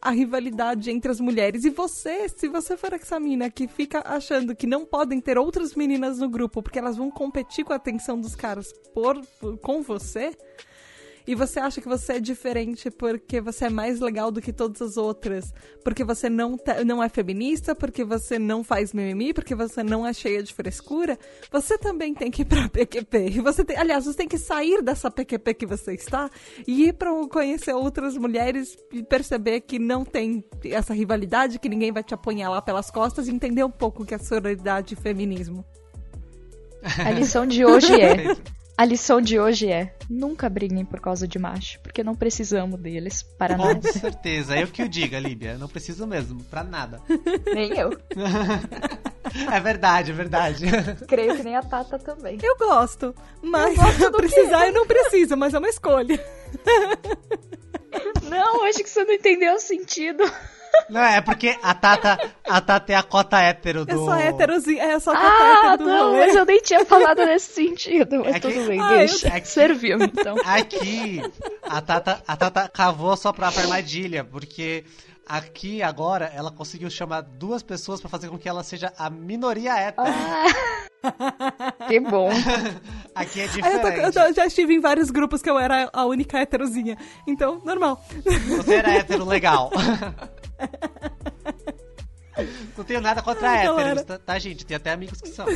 a rivalidade entre as mulheres. E você, se você for essa mina que fica achando que não podem ter outras meninas no grupo porque elas vão competir com a atenção dos caras por, por com você, e você acha que você é diferente porque você é mais legal do que todas as outras, porque você não, não é feminista, porque você não faz mimimi, porque você não é cheia de frescura, você também tem que ir pra PQP. E você tem, aliás, você tem que sair dessa PQP que você está e ir pra conhecer outras mulheres e perceber que não tem essa rivalidade, que ninguém vai te apunhalar pelas costas e entender um pouco o que é sororidade e feminismo. A lição de hoje é. A lição de hoje é: nunca briguem por causa de macho, porque não precisamos deles para Com nada. Com certeza, eu que o diga, Líbia. Não preciso mesmo, pra nada. Nem eu. é verdade, é verdade. Creio que nem a Tata também. Eu gosto, mas eu precisar eu não preciso, mas é uma escolha. Não, acho que você não entendeu o sentido. Não, é porque a Tata, a Tata é a cota hétero do... Eu sou héterozinha, é só a cota ah, hétero do não, rolê. mas eu nem tinha falado nesse sentido. Mas é tudo bem, ah, deixa. É que... Serviu, então. Aqui, a Tata, a Tata cavou só pra armadilha, porque aqui agora ela conseguiu chamar duas pessoas para fazer com que ela seja a minoria hétero. Ah, que bom. aqui é diferente. Ah, eu, tô, eu, já estive em vários grupos que eu era a única héterozinha. Então, normal. Você era hétero legal. Não tenho nada contra Ai, héteros, tá, tá, gente? Tem até amigos que são.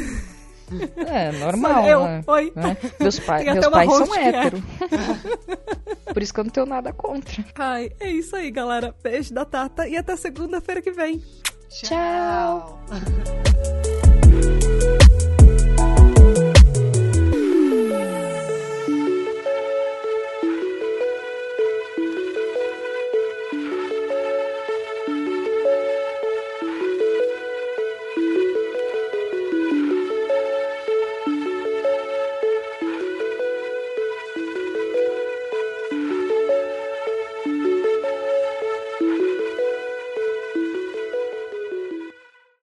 É, normal. Eu, né? oi. É. Meus, pai, meus pais são héteros. É. Por isso que eu não tenho nada contra. Ai, é isso aí, galera. Beijo da Tata e até segunda-feira que vem. Tchau. Tchau.